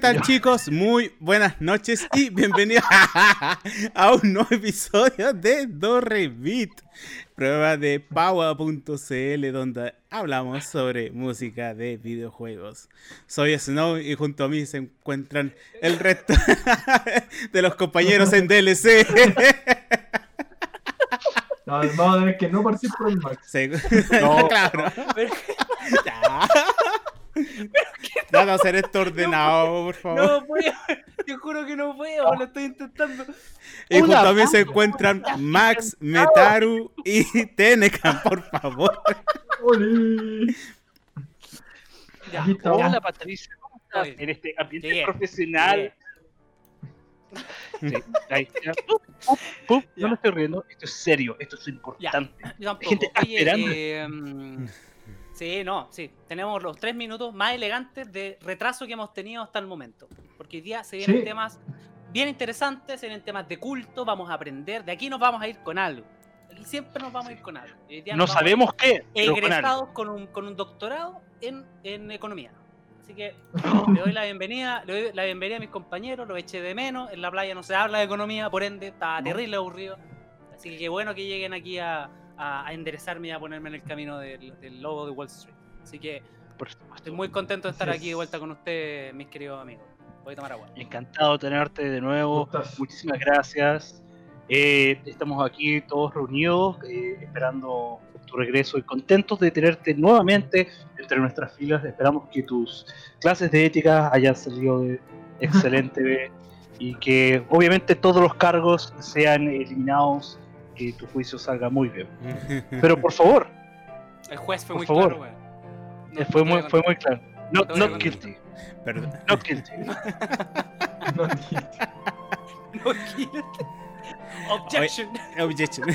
¿Qué tal chicos? Muy buenas noches y bienvenidos a un nuevo episodio de Dorrevit, prueba de Power.cl donde hablamos sobre música de videojuegos. Soy Snow y junto a mí se encuentran el resto de los compañeros en DLC. No, vamos a ver que no participo en Max. Sí. No, claro. Nada, hacer esto ordenado, por favor. No puedo, te juro que no puedo, lo estoy intentando. Y junto a mí se encuentran Max, Metaru y Tenecan, por favor. Ya, Hola Patricia, ¿cómo estás? En este ambiente Bien, profesional. Sí, ahí, ya. Pup, pup, pup. No me estoy riendo, esto es serio, esto es importante. yo gente está Oye, esperando. eh, mm, sí, no, sí. Tenemos los tres minutos más elegantes de retraso que hemos tenido hasta el momento. Porque hoy día se vienen Sí. temas bien interesantes, se vienen temas de culto, vamos a aprender. De aquí nos vamos a ir con algo. Aquí siempre nos vamos a ir con algo. Y hoy día No sabemos qué, pero con egresados con un, con un doctorado en, en economía. Así que le doy la bienvenida, le doy la bienvenida a mis compañeros, los eché de menos. En la playa no se habla de economía, por ende está terrible aburrido. Así que qué bueno que lleguen aquí a, a- a enderezarme y a ponerme en el camino del, del logo de Wall Street. Así que estoy muy contento de estar aquí de vuelta con ustedes, mis queridos amigos. Voy a tomar agua. Encantado de tenerte de nuevo. Muchísimas gracias. Eh, estamos aquí todos reunidos, eh, esperando tu regreso y contentos de tenerte nuevamente entre nuestras filas. Esperamos que tus clases de ética hayan salido de- excelente y que obviamente todos los cargos sean eliminados, que tu juicio salga muy bien. Pero por favor, El juez fue Por muy favor. claro, weón. No, eh, fue, no muy, fue muy claro. No, a not guilty. Perdón. Not guilty. No, contar. No, guilty. Objection. Objection.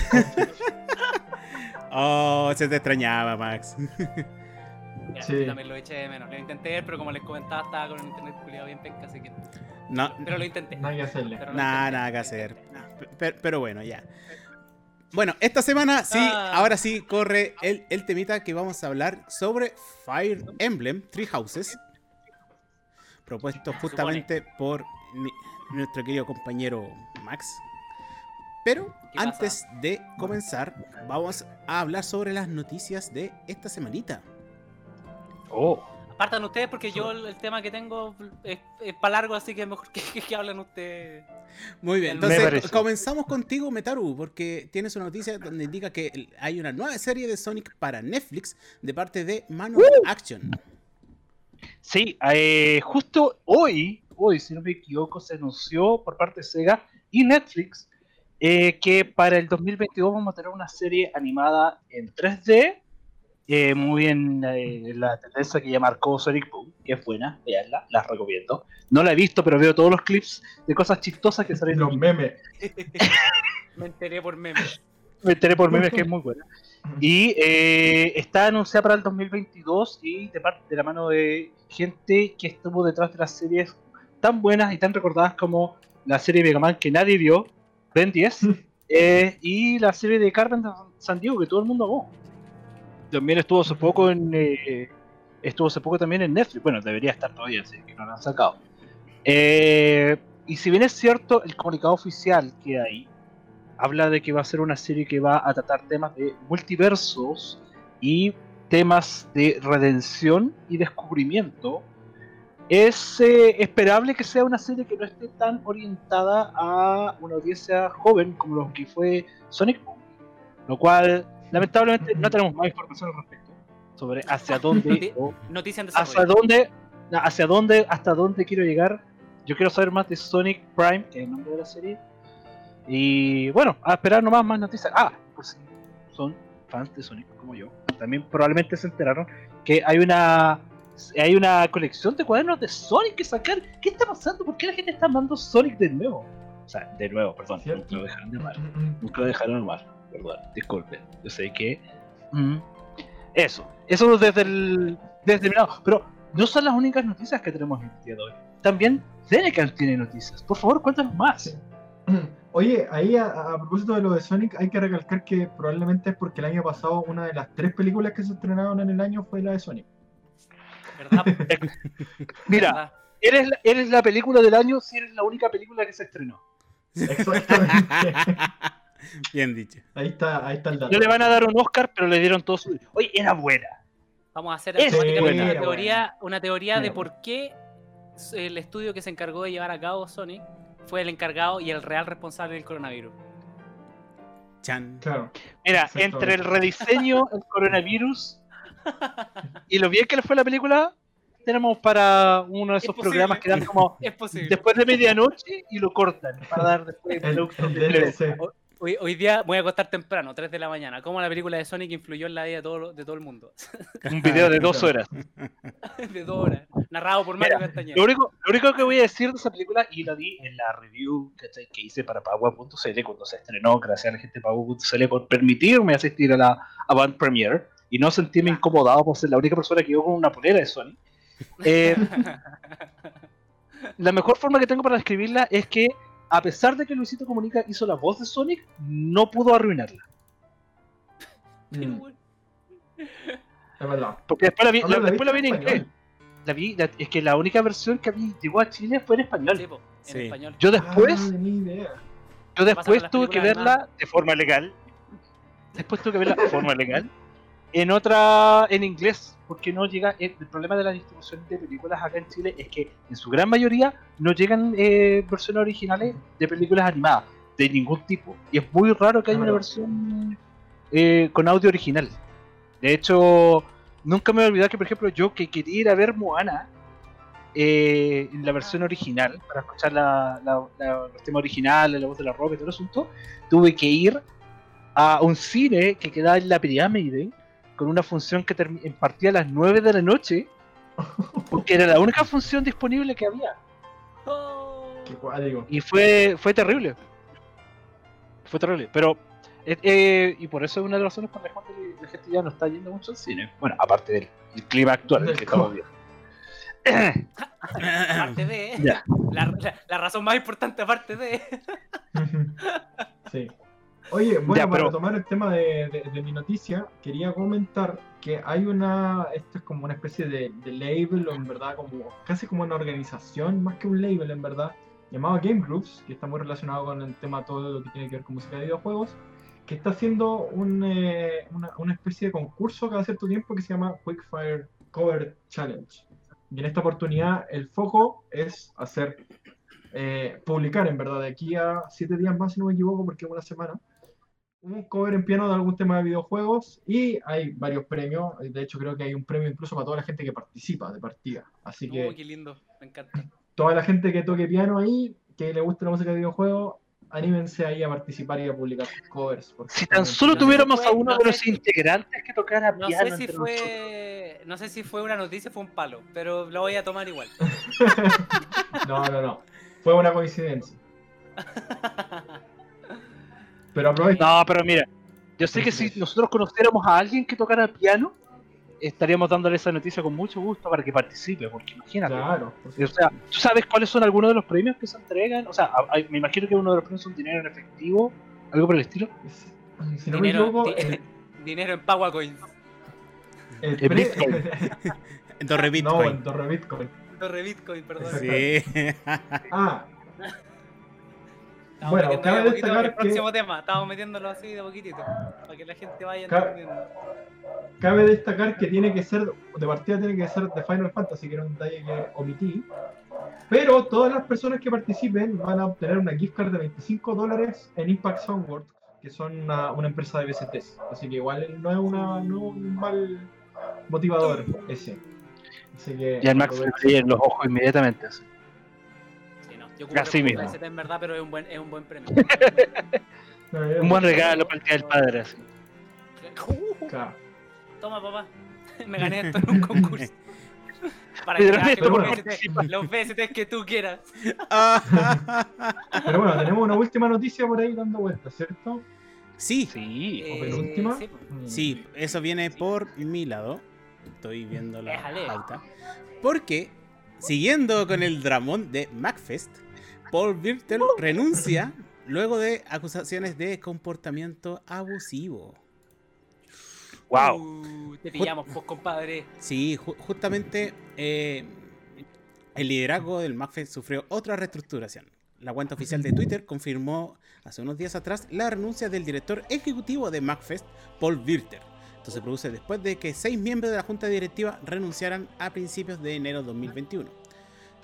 Oh, se te extrañaba, Max. Ya, Sí. también lo eché de menos. Lo intenté ver, pero como les comentaba, estaba con el internet culiado bien penca, así que. No, Pero lo intenté. nada que hacerle. Nada, nada que hacer. Pero, pero bueno, ya. Bueno, esta semana sí, Ah. ahora sí corre el, el temita que vamos a hablar sobre Fire Emblem Three Houses. Propuesto justamente por mi- nuestro querido compañero Max. Pero antes de comenzar, vamos a hablar sobre las noticias de esta semanita. Oh, Apartan ustedes porque yo el, tema que tengo es, para largo, así que es mejor que, que- que hablen ustedes. Muy bien, entonces comenzamos contigo, Metaru, porque tienes una noticia donde indica que hay una nueva serie de Sonic para Netflix de parte de Manual Action. Sí, eh, justo hoy, hoy, si no me equivoco, se anunció por parte de Sega y Netflix eh, que para el 2022 vamos a tener una serie animada en 3D, eh, muy en eh, la tendencia que ya marcó Sonic Boom, que es buena, veanla, la recomiendo. No la he visto, pero veo todos los clips de cosas chistosas que salen. Los memes. Me enteré por memes. Me enteré por memes que es muy buena. Y eh, está anunciada para el 2022 y de parte de la mano de gente que estuvo detrás de las series tan buenas y tan recordadas como la serie Mega Man que nadie vio, Ben 10, eh, y la serie de Carpenter San Diego que todo el mundo amó. También estuvo hace poco en eh, estuvo hace poco también en Netflix. Bueno, debería estar todavía, así que no la han sacado. Eh, y si bien es cierto, el comunicado oficial que hay habla de que va a ser una serie que va a tratar temas de multiversos y temas de redención y descubrimiento. Es eh, esperable que sea una serie que no esté tan orientada a una audiencia joven como lo que fue Sonic Boom. Lo cual, lamentablemente, no tenemos más información al respecto sobre hacia dónde o Noticia en hacia dónde, hacia dónde, hasta dónde quiero llegar. Yo quiero saber más de Sonic Prime, que es el nombre de la serie. Y bueno, a esperar nomás más noticias. Ah, pues son fans de Sonic como yo, también probablemente se enteraron que hay una hay una colección de cuadernos de Sonic que sacar. ¿Qué está pasando? ¿Por qué la gente está amando Sonic de nuevo? O sea, de nuevo, perdón, nunca lo dejaron de amar. Nunca lo dejaron mal, perdón, disculpen. Yo sé que. mm, eso, eso desde el. Desde mi lado. Pero no son las únicas noticias que tenemos el día de hoy. También Denecan tiene noticias. Por favor, cuéntanos más. Oye, ahí a, a propósito de lo de Sonic, hay que recalcar que probablemente es porque el año pasado una de las tres películas que se estrenaron en el año fue la de Sonic. ¿Verdad? Mira, ¿Verdad? eres, la, eres la película del año si eres la única película que se estrenó. Exactamente. Bien dicho. Ahí está, ahí está el dato. No le van a dar un Oscar, pero le dieron todo su. Oye, era buena. Vamos a hacer buena. una teoría, una teoría de por qué el estudio que se encargó de llevar a cabo Sonic fue el encargado y el real responsable del coronavirus. Chan. Claro. Mira, entre el rediseño, el coronavirus y lo bien que le fue la película, tenemos para uno de Es esos programas que dan como Es después de medianoche y lo cortan para dar después El, el de televisión. DLC. Hoy, hoy día voy a acostar temprano, 3 de la mañana. ¿Cómo la película de Sonic influyó en la vida de todo, de todo el mundo? Un video de dos horas. de dos horas. Narrado por Mario Mira, Castañeda. Lo único, lo único que voy a decir de esa película, y la di en la review que hice para Pagua.cl cuando se estrenó, gracias a la gente de Pagua.cl por permitirme asistir a la Avant Premiere y no sentirme incomodado por ser la única persona que iba con una polera de Sony. Eh, la mejor forma que tengo para describirla es que, a pesar de que Luisito Comunica hizo la voz de Sonic, no pudo arruinarla. Mm, es verdad. Porque después la vi, Ahora la- después la vi en inglés. La vi, la- es que la única versión que vi, llegó a Chile fue en español. Sí, po, en Sí. español. Yo después Ah, ni idea. Yo después tuve que verla de forma legal. Después tuve que verla de forma legal. En otra, en inglés, porque no llega. El, el problema de la distribución de películas acá en Chile es que en su gran mayoría no llegan eh, versiones originales de películas animadas, de ningún tipo. Y es muy raro que haya una versión eh, con audio original. De hecho, nunca me voy a olvidar que, por ejemplo, yo que quería ir a ver Moana eh, en la versión original, para escuchar la, la- la- los temas originales, la voz de la roca y todo el asunto, tuve que ir a un cine que quedaba en la pirámide con una función que termi- partía a las 9 de la noche, porque era la única función disponible que había. Oh. Y fue, fue terrible. Fue terrible. Pero, eh, eh, y por eso es una de las razones por las cuales la gente ya no está yendo mucho al cine. Bueno, aparte del el clima actual en el que estamos viendo. Aparte de. La, la- la razón más importante, aparte de. Sí. Oye, bueno, Ya, para pero- tomar el tema de, de- de mi noticia, quería comentar que hay una, esto es como una especie de, de label, en verdad, como casi como una organización, más que un label, en verdad, llamado Game Groups, que está muy relacionado con el tema todo lo que tiene que ver con música de videojuegos, que está haciendo un, eh, una, una especie de concurso cada cierto tiempo que se llama Quickfire Cover Challenge. Y en esta oportunidad el foco es hacer, eh, publicar en verdad de aquí a siete días más, si no me equivoco, porque es una semana, un cover en piano de algún tema de videojuegos y hay varios premios. De hecho, creo que hay un premio incluso para toda la gente que participa de partida. Así que Oh, qué lindo. Me encanta. toda la gente que toque piano ahí, que le guste la música de videojuegos, anímense ahí a participar y a publicar sus covers. Si tan solo tuviéramos a uno no de los si- integrantes que tocara No piano sé si fue. No sé si fue una noticia o fue un palo, pero lo voy a tomar igual. No, no, no. Fue una coincidencia. Pero aprovecha. No, pero mira, yo sé que si nosotros conociéramos a alguien que tocara piano, estaríamos dándole esa noticia con mucho gusto para que participe, porque imagínate. Claro. por O sea, ¿tú sabes cuáles son algunos de los premios que se entregan? O sea, me imagino que uno de los premios son dinero en efectivo, algo por el estilo. Si, no me Dinero, equivoco, di- el, dinero en Power Coins. el en pre- Bitcoin. Torre no, Bitcoin. en Torre Bitcoin. Torre Bitcoin, perdón. Sí. Ah, Estamos Bueno, cabe de destacar el que- próximo tema. Estamos metiéndolo así de poquitito. Para que la gente vaya Ca- entendiendo. cabe destacar que tiene que ser, de partida tiene que ser de Final Fantasy, que era un detalle que omití. Pero todas las personas que participen van a obtener una gift card de 25 dólares en Impact Soundworks, que son una, una empresa de BCTs. Así que igual no es, una, no un mal motivador ese. Así que Y al Max le los ojos inmediatamente. así. Yo Así mismo. PST en verdad, pero es un buen, es un buen premio. Un buen regalo para el Día del Padre. Así. Claro. Toma, papá. Me gané esto en un concurso. Para Pero que hagas los, por VST, que tú quieras. Pero bueno, tenemos una última noticia por ahí dando vueltas, ¿cierto? sí, Sí. ¿O penúltima? sí, pues. Mm. sí, eso viene por mi lado. Estoy viendo la Déjale. pauta. Porque, siguiendo con el dramón de MacFest, Paul Virtel renuncia luego de acusaciones de comportamiento abusivo. Wow. Uh, te pillamos, pues, compadre. Sí, ju- justamente eh, el liderazgo del McFest sufrió otra reestructuración. La cuenta oficial de Twitter confirmó hace unos días atrás la renuncia del director ejecutivo de McFest, Paul Wirter. Esto se produce después de que seis miembros de la junta directiva renunciaran a principios de enero de 2021.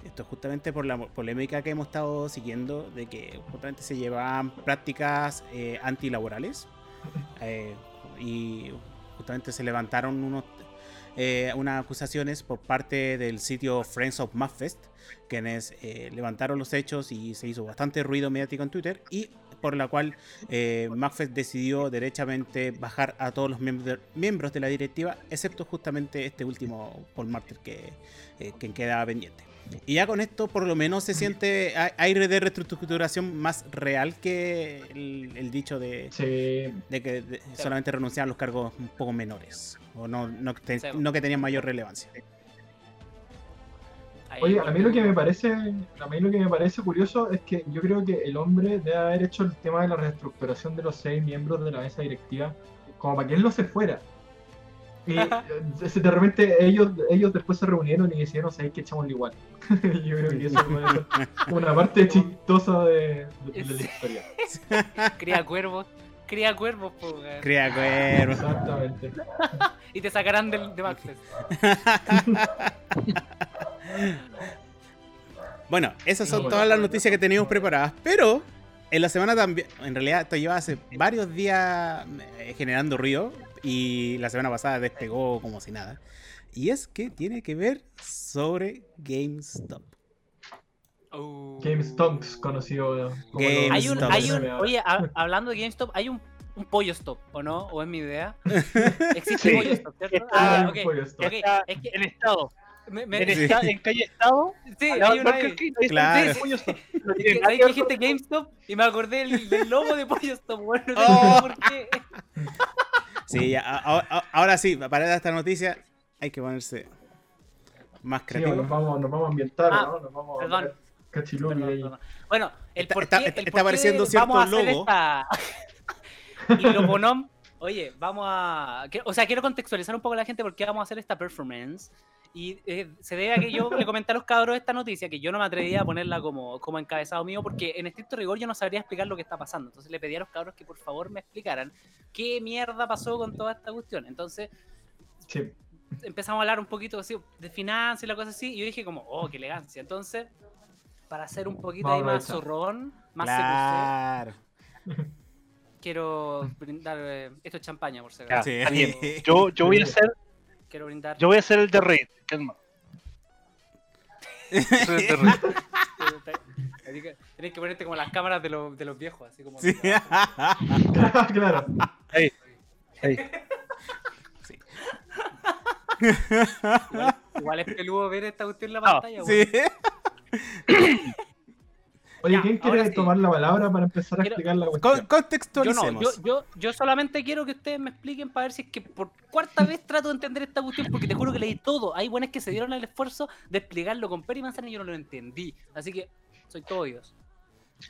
Esto es justamente por la polémica que hemos estado siguiendo de que justamente se llevaban prácticas eh, antilaborales eh, y justamente se levantaron unos, eh, unas acusaciones por parte del sitio Friends of Mudfest, quienes eh, levantaron los hechos y se hizo bastante ruido mediático en Twitter y por la cual eh, Mudfest decidió derechamente bajar a todos los miembros de, miembros de la directiva, excepto justamente este último Paul Martyr que, eh, que queda pendiente. Y ya con esto por lo menos se siente a- aire de reestructuración más real que el, el dicho de, Sí, de que de- solamente renunciaban los cargos un poco menores o no, no, te- Sí. no que tenían mayor relevancia. Oye, a mí lo que me parece, a mí lo que me parece curioso es que yo creo que el hombre debe haber hecho el tema de la reestructuración de los seis miembros de la mesa directiva como para que él no se fuera. Y eh, de repente ellos, ellos después se reunieron y decidieron, ¿sabéis que echámoslo igual? yo creo que eso es una parte chistosa de, de- de la historia. Cría cuervos. Cría cuervos, po. Cría cuervos. Exactamente. Y te sacarán del de Maxfest. Bueno, esas son No, todas bueno. las noticias que teníamos preparadas, pero en la semana también, en realidad esto lleva hace varios días eh, generando ruido y la semana pasada despegó como si nada. Y es que tiene que ver sobre GameStop. Uh. GameStop, conocido como GameStop. Hay un, hay un, oye, ha- hablando de GameStop, hay un, un pollo stop, ¿o no? ¿O es mi idea? Existe Sí. pollo stop, ¿cierto? Está- Ah, Hay ya, un ok. pollo stop. Ok, Está es que en estado. me- me- En, Sí. esta- en calle Estado. sí, lado hay una está Claro. pollo stop. No ahí dijiste GameStop y me acordé del, del logo de Pollo Stop, bueno, no Oh. sé por qué. Sí, ya, a- a- ahora sí, para dar esta noticia hay que ponerse más Sí, creativo. nos vamos, nos vamos a ambientar, Ah, ¿no? Nos vamos perdón. a. Bueno, el Está- por está- qué, está- el está por qué apareciendo cierto vamos a hacer logo. esta- y lo ponom, oye, vamos a... O sea, quiero contextualizar un poco a la gente porque vamos a hacer esta performance. Y eh, se debe a que yo le comenté a los cabros esta noticia, que yo no me atrevía a ponerla como, como encabezado mío, porque en estricto rigor yo no sabría explicar lo que está pasando. Entonces le pedí a los cabros que por favor me explicaran qué mierda pasó con toda esta cuestión. Entonces Sí. empezamos a hablar un poquito así de finanzas y la cosa así, y yo dije como, oh, qué elegancia. Entonces, para hacer un poquito Vamos ahí más zorrón, más Claro. Quiero brindar, eh, esto es champaña por si acaso. Sí. bien. Yo, yo voy a hacer, Quiero brindar. yo voy a hacer el de. Soy el de Raid. Así que ponerte como las cámaras de los, de los viejos, así como... Sí. claro. Ahí. Ahí. Igual, igual es peludo ver esta cuestión en la No, pantalla. Sí. Oye, Ya, ¿quién quiere sí. tomar la palabra para empezar a Quiero- explicar la Con- cuestión? Yo no, contextualicemos. yo, yo, yo solamente quiero que ustedes me expliquen para ver si es que por cuarta vez trato de entender esta cuestión, porque te juro que leí todo. Hay buenas que se dieron el esfuerzo de explicarlo con peri y manzana y yo no lo entendí. Así que soy todo oídos.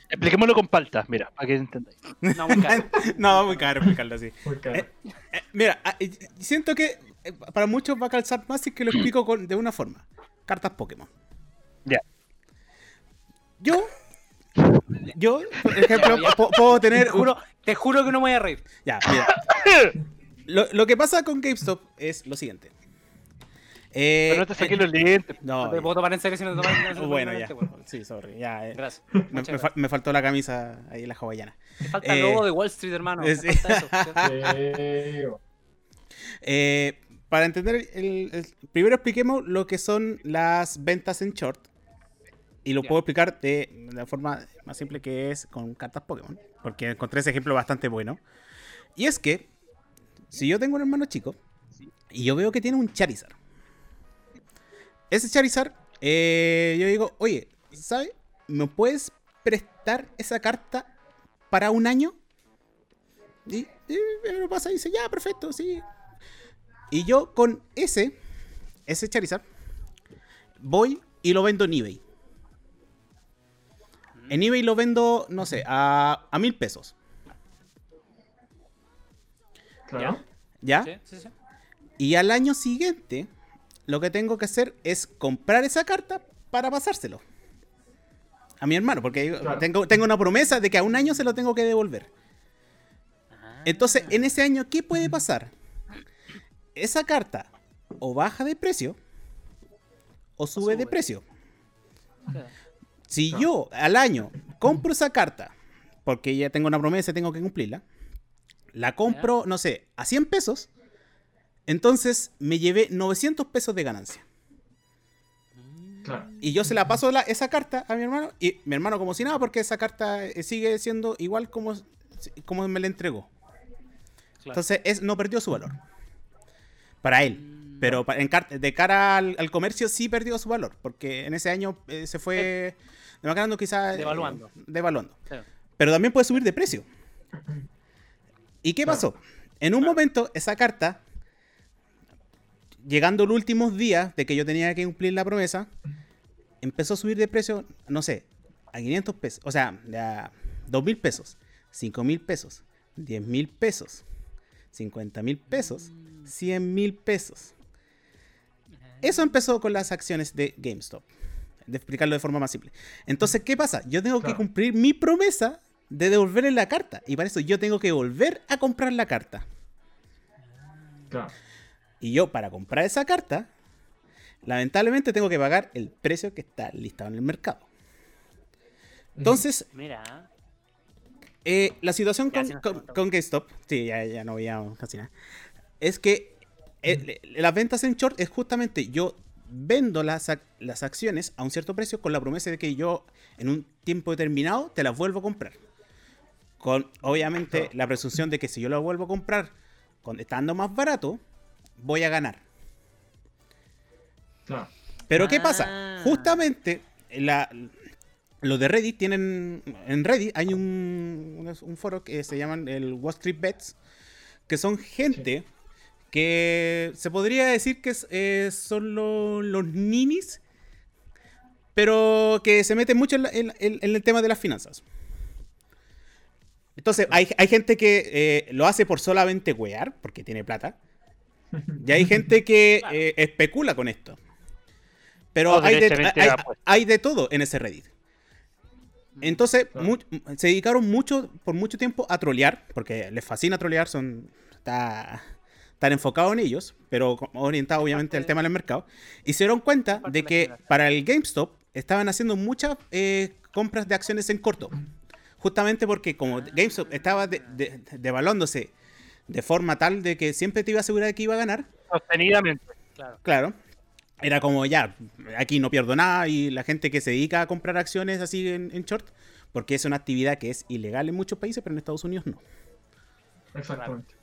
Expliquémoslo con paltas, mira, para que entendáis. No, muy caro. no, muy caro explicarlo así. Muy caro. Eh, Eh, mira, ah, eh, siento que eh, para muchos va a calzar más si es que lo explico con- de una forma. Cartas Pokémon. Ya. Yo, yo, por ejemplo, puedo Te tener... un- juro, te juro que no me voy a reír. Ya, mira. Lo, lo que pasa con GameStop es lo siguiente. Eh, Pero no te saqué los lentes. no, No te puedo tomar en serio si no te tomas en serio. bueno, ya. Bueno, Sí, sorry. Ya, eh, Gracias. me, me me faltó la camisa ahí, la hawaiana. Te falta el eh, logo de Wall Street, hermano. eh, Te sí. falta eso. Eh, para entender, el, el- primero expliquemos lo que son las ventas en short. Y lo Ya. puedo explicar de la forma más simple que es con cartas Pokémon. Porque encontré ese ejemplo bastante bueno. Y es que, si yo tengo un hermano chico y yo veo que tiene un Charizard. Ese Charizard, eh, yo digo, oye, ¿sabes? ¿Me puedes prestar esa carta para un año? Y, y me lo pasa y dice, ya, perfecto, sí. Y yo con ese, ese Charizard, voy y lo vendo en eBay. En eBay lo vendo, no sé, a, a mil pesos. Claro. ¿Ya? Sí, sí, sí. Y al año siguiente, lo que tengo que hacer es comprar esa carta para pasárselo. A mi hermano, porque Claro. tengo, tengo una promesa de que a un año se lo tengo que devolver. Ah. Entonces, en ese año, ¿qué puede pasar? Esa carta o baja de precio o sube, de sube. precio. Claro. Si yo al año compro esa carta, porque ya tengo una promesa y tengo que cumplirla, la compro, no sé, a 100 pesos, entonces me llevé 900 pesos de ganancia. Claro. Y yo se la paso la- esa carta a mi hermano, y mi hermano como si nada, porque esa carta eh, sigue siendo igual como, como me la entregó. Claro. Entonces es, no perdió su valor. Para él. Pero pa- en de cara al, al comercio sí perdió su valor, porque en ese año eh, se fue demacrando quizás... Devaluando. devaluando. Claro. Pero también puede subir de precio. ¿Y qué Claro. pasó? En un momento, esa carta, llegando los últimos días de que yo tenía que cumplir la promesa, empezó a subir de precio, no sé, a 500 pesos. O sea, a 2 mil pesos, 5 mil pesos, 10 mil pesos, 50 mil pesos, 100 mil pesos. Eso empezó con las acciones de GameStop. De explicarlo de forma más simple. Entonces, ¿qué pasa? Yo tengo que cumplir mi promesa de devolverle la carta. Y para eso yo tengo que volver a comprar la carta. Claro. Y yo, para comprar esa carta, lamentablemente tengo que pagar el precio que está listado en el mercado. Entonces, Mira. eh, la situación con, con, con GameStop, sí, ya, ya no veíamos casi nada, es que eh, las ventas en short es justamente yo vendo las, ac- las acciones a un cierto precio con la promesa de que yo en un tiempo determinado te las vuelvo a comprar. Con obviamente la presunción de que si yo las vuelvo a comprar con, estando más barato, voy a ganar. Claro. Pero ¿qué Ah. pasa? Justamente la, los de Reddit tienen. En Reddit hay un, un, un foro que se llaman el Wall Street Bets, que son gente que se podría decir que es, eh, son lo- los ninis, pero que se meten mucho en, la- en- en- en el tema de las finanzas. Entonces, hay, hay gente que eh, lo hace por solamente wear, porque tiene plata. Y hay gente que Claro. eh, especula con esto. Pero hay de, hay- de todo en ese Reddit. Entonces, Claro. mu- se dedicaron mucho, por mucho tiempo a trolear, porque les fascina trolear, son, está, están enfocados en ellos, pero orientados obviamente al tema del mercado. Y se dieron cuenta de que para el GameStop estaban haciendo muchas eh, compras de acciones en corto. Justamente porque como GameStop estaba de- de- devaluándose de forma tal de que siempre te iba a asegurar de que iba a ganar, Sostenidamente. Claro. Claro. Era como ya, aquí no pierdo nada y la gente que se dedica a comprar acciones así en, en short, porque es una actividad que es ilegal en muchos países, pero en Estados Unidos no. Exactamente.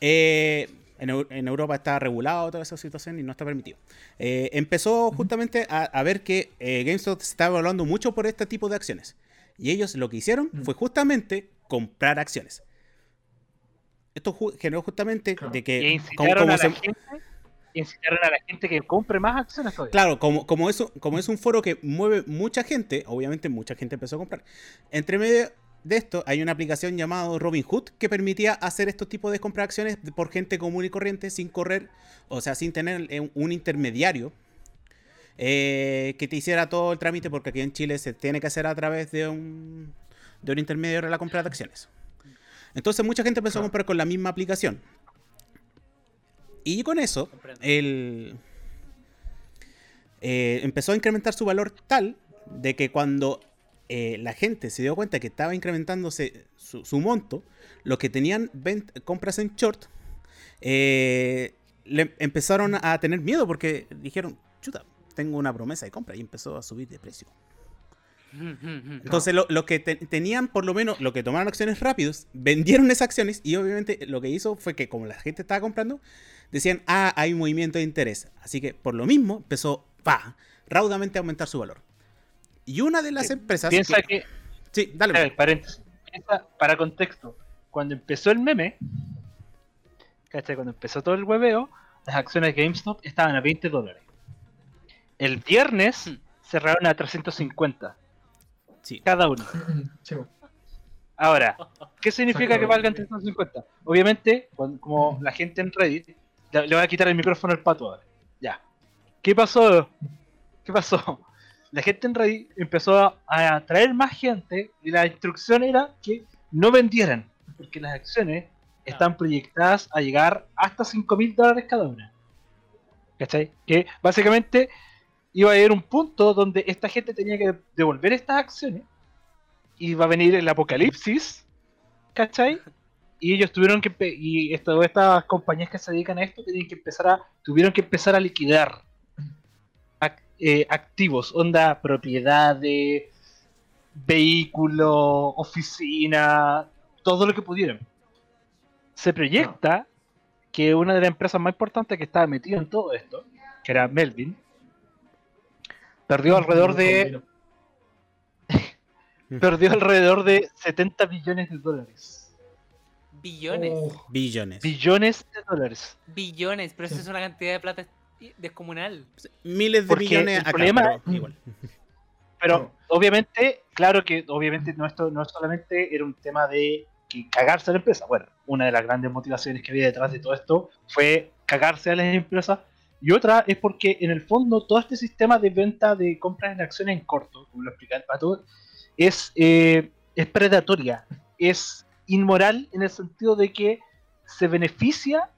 Eh, en, Eu- en Europa está regulado toda esa situación y no está permitido. Eh, empezó justamente a, a ver que eh, GameStop se estaba evaluando mucho por este tipo de acciones. Y ellos lo que hicieron Mm. fue justamente comprar acciones. Esto ju- generó justamente Claro. de que... incitaron como a la se- gente. Incitaron a la gente que compre más acciones todavía. Claro, como, como, eso, como es un foro que mueve mucha gente, obviamente mucha gente empezó a comprar. Entre medio de esto hay una aplicación llamada Robinhood que permitía hacer estos tipos de compra de acciones por gente común y corriente sin correr, o sea, sin tener eh, un intermediario eh, que te hiciera todo el trámite, porque aquí en Chile se tiene que hacer a través de un, de un intermediario la compra de acciones. Entonces mucha gente empezó a comprar con la misma aplicación. Y con eso, el, eh, empezó a incrementar su valor tal de que cuando eh, la gente se dio cuenta que estaba incrementándose su, su monto, los que tenían compras en short, eh, le empezaron a tener miedo porque dijeron, chuta, tengo una promesa de compra y empezó a subir de precio. Entonces, lo, lo que te- tenían, por lo menos, lo que tomaron acciones rápidos, vendieron esas acciones y obviamente lo que hizo fue que, como la gente estaba comprando, decían, ah, hay un movimiento de interés. Así que, por lo mismo, empezó, pa, raudamente a aumentar su valor. Y una de las Sí, empresas. Piensa que- que. Sí, dale. a ver, paréntesis. Piensa, para contexto. Cuando empezó el meme. ¿Cachai? Cuando empezó todo el hueveo, las acciones de GameStop estaban a 20 dólares. El viernes Hmm. cerraron a 350 Sí. cada uno. Ahora, ¿qué significa que valgan 350? Obviamente, cuando- como la gente en Reddit, le le voy a quitar el micrófono al pato ahora. Ya. ¿Qué pasó? ¿qué pasó? La gente en Reddit empezó a atraer más gente y la instrucción era que no vendieran, porque las acciones están proyectadas a llegar hasta 5 mil dólares cada una. ¿Cachai? Que básicamente iba a haber un punto donde esta gente tenía que devolver estas acciones y va a venir el apocalipsis, ¿cachai? Y ellos tuvieron que y estas compañías que se dedican a esto tenían que empezar a tuvieron que empezar a liquidar eh, activos, onda propiedades, vehículos, oficina, todo lo que pudieran. Se proyecta que una de las empresas más importantes que estaba metida en todo esto, que era Melvin, perdió alrededor de perdió alrededor de 70 billones de dólares. Billones. Oh, Billones. Billones de dólares. Billones, pero eso es una cantidad de plata descomunal. Miles de Porque millones el acá, problema- pero igual. Pero No. obviamente, claro que obviamente no, esto no solamente era un tema de que cagarse a la empresa. Bueno, una de las grandes motivaciones que había detrás de todo esto fue cagarse a las empresas. Y otra es porque en el fondo todo este sistema de venta de compras en acciones en corto, como lo explica el pato, es, eh, es predatoria, es inmoral en el sentido de que se beneficia,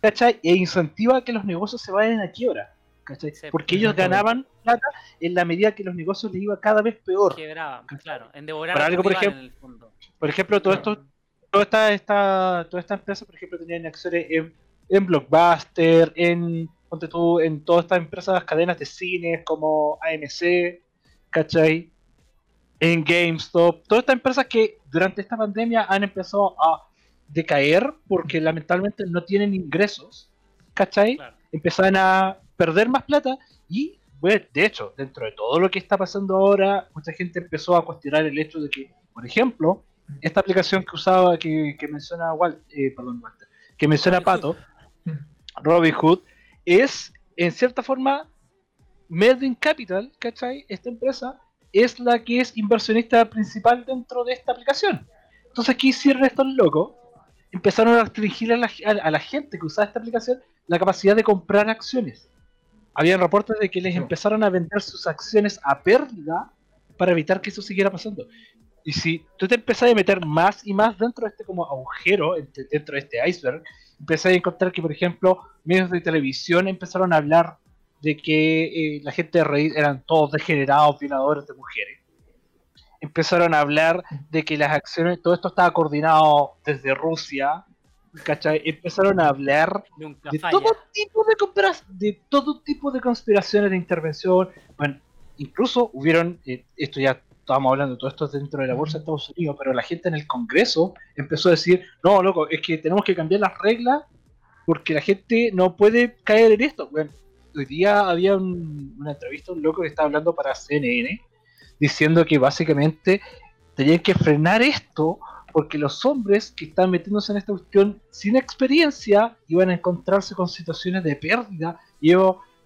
¿cachai? E incentiva que los negocios se vayan a quiebra, ¿cachai? Sí, Porque ellos exactamente. ganaban plata en la medida que los negocios les iba cada vez peor. Quebraban, claro. En devorar Para algo, por ejemplo- en el fondo. Por ejemplo, todo esto, toda esta, esta, toda esta empresa, por ejemplo, tenían acciones en, en Blockbuster, en, ponte tú, en todas estas empresas, cadenas de cines como AMC, ¿cachai? En GameStop, todas estas empresas que durante esta pandemia han empezado a decaer porque lamentablemente no tienen ingresos, ¿cachai? Claro. empezaban a perder más plata y, bueno, de hecho, dentro de todo lo que está pasando ahora, mucha gente empezó a cuestionar el hecho de que, por ejemplo, esta aplicación que usaba, que, que menciona Walt, eh, perdón, Walter, que menciona. Pato, Robinhood, es en cierta forma Melvin Capital, ¿cachai? Esta empresa es la que es inversionista principal dentro de esta aplicación. Entonces, ¿qué hicieron estos locos? Empezaron a restringir a la, a- a la gente que usaba esta aplicación la capacidad de comprar acciones. Habían reportes de que les empezaron a vender sus acciones a pérdida para evitar que eso siguiera pasando. Y si tú te empezás a meter más y más dentro de este como agujero, dentro de este iceberg, empezás a encontrar que, por ejemplo, medios de televisión empezaron a hablar de que eh, la gente de Reddit eran todos degenerados, violadores de mujeres. Empezaron a hablar de que las acciones, todo esto estaba coordinado desde Rusia, ¿cachai? Empezaron a hablar Nunca de todo tipo de de todo tipo de conspiraciones de intervención. Bueno, incluso hubieron, eh, esto ya estábamos hablando, todo esto es dentro de la bolsa de Estados Unidos, pero la gente en el Congreso empezó a decir, no, loco, es que tenemos que cambiar las reglas porque la gente no puede caer en esto. Bueno, hoy día había un- una entrevista, un loco que estaba hablando para CNN, diciendo que básicamente tenían que frenar esto porque los hombres que están metiéndose en esta cuestión sin experiencia iban a encontrarse con situaciones de pérdida y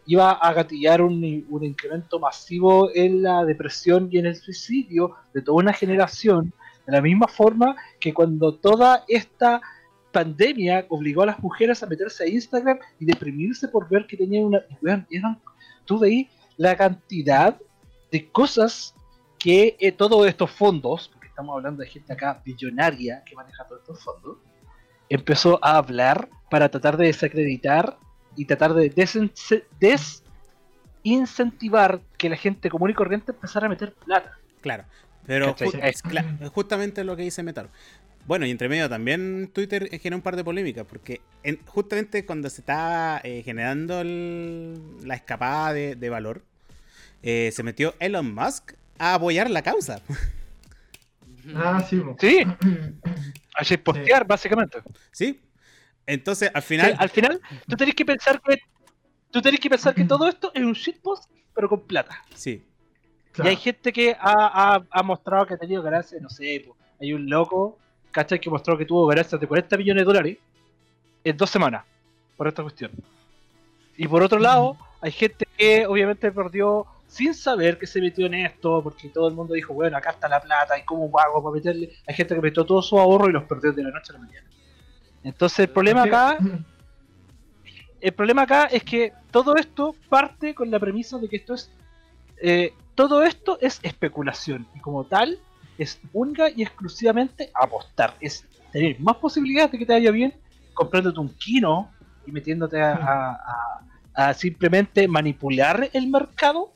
iba, a gatillar un, un incremento masivo en la depresión y en el suicidio de toda una generación, de la misma forma que cuando toda esta pandemia obligó a las mujeres a meterse a Instagram y deprimirse por ver que tenían una... eran- tú veis la cantidad de cosas que eh, todos estos fondos, porque estamos hablando de gente acá billonaria que maneja todos estos fondos, empezó a hablar para tratar de desacreditar y tratar de desincentivar que la gente común y corriente empezara a meter plata. Claro. Pero Es- justamente lo que dice Metal. Bueno, y entre medio también Twitter generó un par de polémicas, porque en- justamente cuando se estaba eh, generando el- la escapada de, de valor, eh, se metió Elon Musk a apoyar la causa. Ah, sí. Sí, a postear básicamente. ¿Sí? Entonces, al Sí, final... al final, tú tenés que pensar que tú tenés que pensar que todo esto es un shitpost, pero con plata. Sí. Claro. Y hay gente que ha, ha- ha mostrado que ha tenido ganancias, no sé, po, hay un loco, ¿cachai? Que mostró que tuvo ganancias de 40 millones de dólares en dos semanas por esta cuestión. Y por otro lado, hay gente que obviamente perdió sin saber que se metió en esto, porque todo el mundo dijo, bueno, acá está la plata, y cómo hago para meterle. Hay gente que metió todo su ahorro y los perdió de la noche a la mañana. Entonces el problema acá el problema acá es que todo esto parte con la premisa de que esto es eh, todo esto es especulación y como tal es única y exclusivamente apostar. Es tener más posibilidades de que te vaya bien comprándote un kino y metiéndote a, a- a- a simplemente manipular el mercado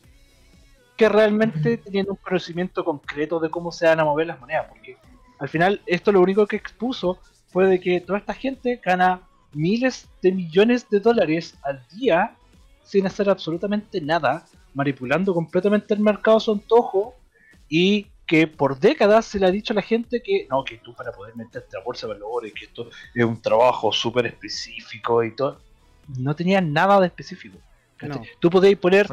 que realmente teniendo un conocimiento concreto de cómo se van a mover las monedas. Porque al final esto lo único que expuso fue de que toda esta gente gana miles de millones de dólares al día sin hacer absolutamente nada, manipulando completamente el mercado a su antojo y que por décadas se le ha dicho a la gente que no, que tú para poder meterte a bolsa de valores, que esto es un trabajo súper específico y todo, no tenía nada de específico. No. Tú podéis poner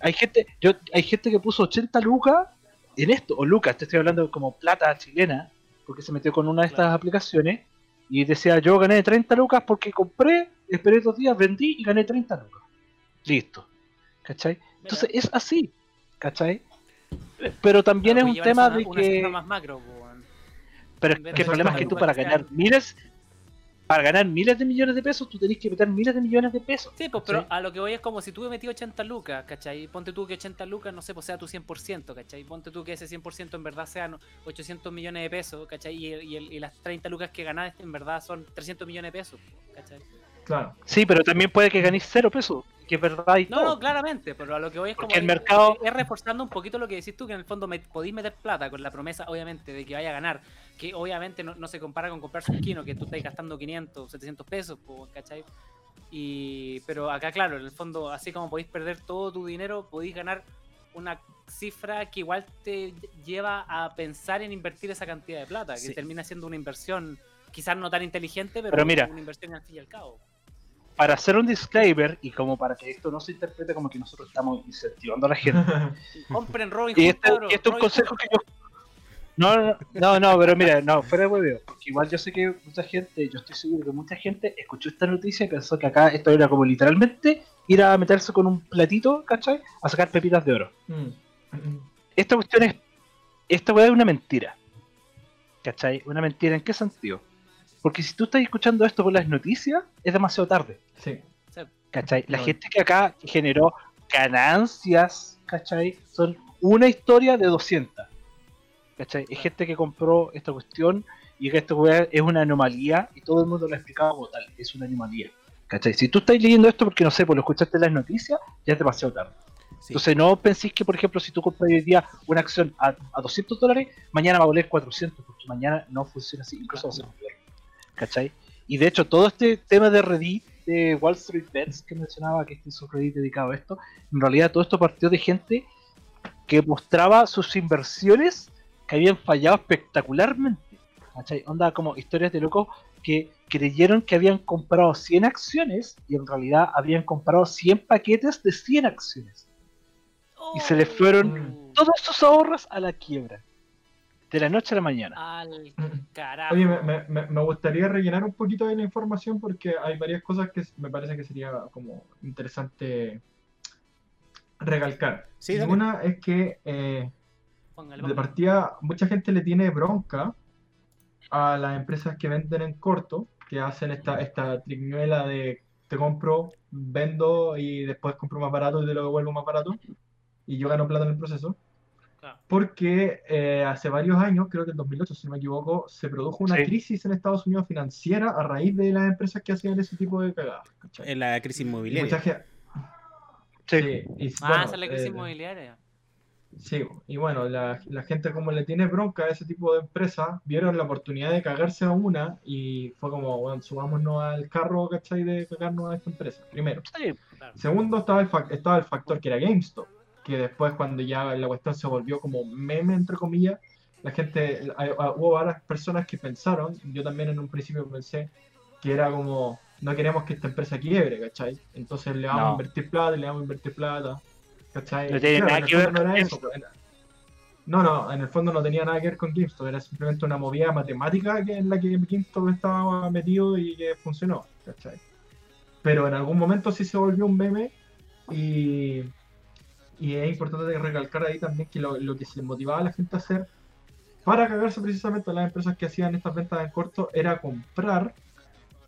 hay gente, yo, hay gente que puso 80 lucas en esto, o lucas, te estoy hablando como plata chilena, porque se metió con una de estas Claro. aplicaciones y decía yo gané 30 lucas porque compré, esperé dos días, vendí y gané 30 lucas. Listo. ¿Cachai? Entonces es así. ¿Cachai? Pero también es un tema de una que... más macro, weón. Pero de que el problema es que 80 tú para ganar miles... Para ganar miles de millones de pesos, tú tenés que meter miles de millones de pesos. Sí, pues, pero ¿Sí? a lo que voy es como si tú me metí 80 lucas, ¿cachai? Ponte tú que 80 lucas, no sé, pues sea tu 100%, ¿cachai? Ponte tú que ese 100% en verdad sean 800 millones de pesos, ¿cachai? Y, y el- y las 30 lucas que ganás en verdad son 300 millones de pesos, ¿cachai? Claro. Sí, pero también puede que ganéis cero pesos, que es verdad y No, todo. no, claramente, pero a lo que voy es como. Porque el es- mercado- Es, reforzando un poquito lo que decís tú, que en el fondo me, podéis meter plata con la promesa, obviamente, de que vaya a ganar. Que obviamente no, no se compara con comprarse un kino, que tú estás gastando 500, 700 pesos, ¿cachai? Y, pero acá, claro, en el fondo, así como podéis perder todo tu dinero, podéis ganar una cifra que igual te lleva a pensar en invertir esa cantidad de plata, que Sí. termina siendo una inversión quizás no tan inteligente, pero, Pero mira. una inversión al fin y al cabo. Para hacer un disclaimer y como para que esto no se interprete como que nosotros estamos incentivando a la gente. Compren Robin y Hood, este, cabros, y este es un consejo que yo. No, no, no, pero mira, no, fuera de hueveo, porque igual yo sé que mucha gente, yo estoy seguro que mucha gente escuchó esta noticia y pensó que acá esto era como literalmente ir a meterse con un platito, ¿cachai? A sacar pepitas de oro. Mm. Esta cuestión es. Esta weá es una mentira. ¿Cachai? Una mentira, ¿en qué sentido? Porque si tú estás escuchando esto con las noticias, es demasiado tarde. Sí. ¿Cachai? La No. gente que acá generó ganancias, ¿cachai? Son una historia de 200. ¿Cachai? Es gente que compró esta cuestión y que esta es una anomalía y todo el mundo lo ha explicado como tal, es una anomalía. ¿Cachai? Si tú estás leyendo esto porque no sé, pues lo escuchaste en las noticias, ya es demasiado tarde. Sí. Entonces no penséis que, por ejemplo, si tú compras hoy día una acción a, a 200 dólares, mañana va a valer 400, porque mañana no funciona así, incluso va a ser peor. ¿Cachai? Y de hecho, todo este tema de Reddit, de Wall Street Bets, que mencionaba que este es un Reddit dedicado a esto, en realidad todo esto partió de gente que mostraba sus inversiones que habían fallado espectacularmente. ¿Cachai? Onda como historias de locos que creyeron que habían comprado 100 acciones y en realidad habían comprado 100 paquetes de 100 acciones. Y se le fueron Oh, Todos sus ahorros a la quiebra. De la noche a la mañana. Al Mm. carajo. Oye, me, me- me- gustaría rellenar un poquito de la información porque hay varias cosas que me parece que sería como interesante recalcar. Sí, una es que eh, de partida mucha gente le tiene bronca a las empresas que venden en corto, que hacen esta, esta triquiñuela de te compro, vendo y después compro más barato y te lo devuelvo más barato y yo gano plata en el proceso. Porque eh, hace varios años, creo que en 2008, si no me equivoco, se produjo una Sí. crisis en Estados Unidos financiera a raíz de las empresas que hacían ese tipo de cagadas. ¿cachai? En la crisis inmobiliaria. gen- Sí. sí, y, Ah, bueno, esa es la crisis eh, inmobiliaria. Sí, y bueno, la, la gente como le tiene bronca a ese tipo de empresas, vieron la oportunidad de cagarse a una y fue como, bueno, subámonos al carro, ¿cachai? De cagarnos a esta empresa, primero. Sí, Claro. Segundo, estaba el, fac- estaba el factor que era GameStop, que después cuando ya la cuestión se volvió como meme, entre comillas, la gente, hay- hubo varias personas que pensaron, yo también en un principio pensé, que era como, no queremos que esta empresa quiebre, ¿cachai? Entonces le vamos a No. invertir plata, le vamos a invertir plata, ¿cachai? No tiene Claro, nada que ver no eso, pues, en- No, no, en el fondo no tenía nada que ver con GameStop, era simplemente una movida matemática que, en la que GameStop estaba metido y que funcionó, ¿cachai? Pero en algún momento sí se volvió un meme y, y es importante recalcar ahí también que lo, lo que se motivaba a la gente a hacer para cagarse precisamente a las empresas que hacían estas ventas en corto era comprar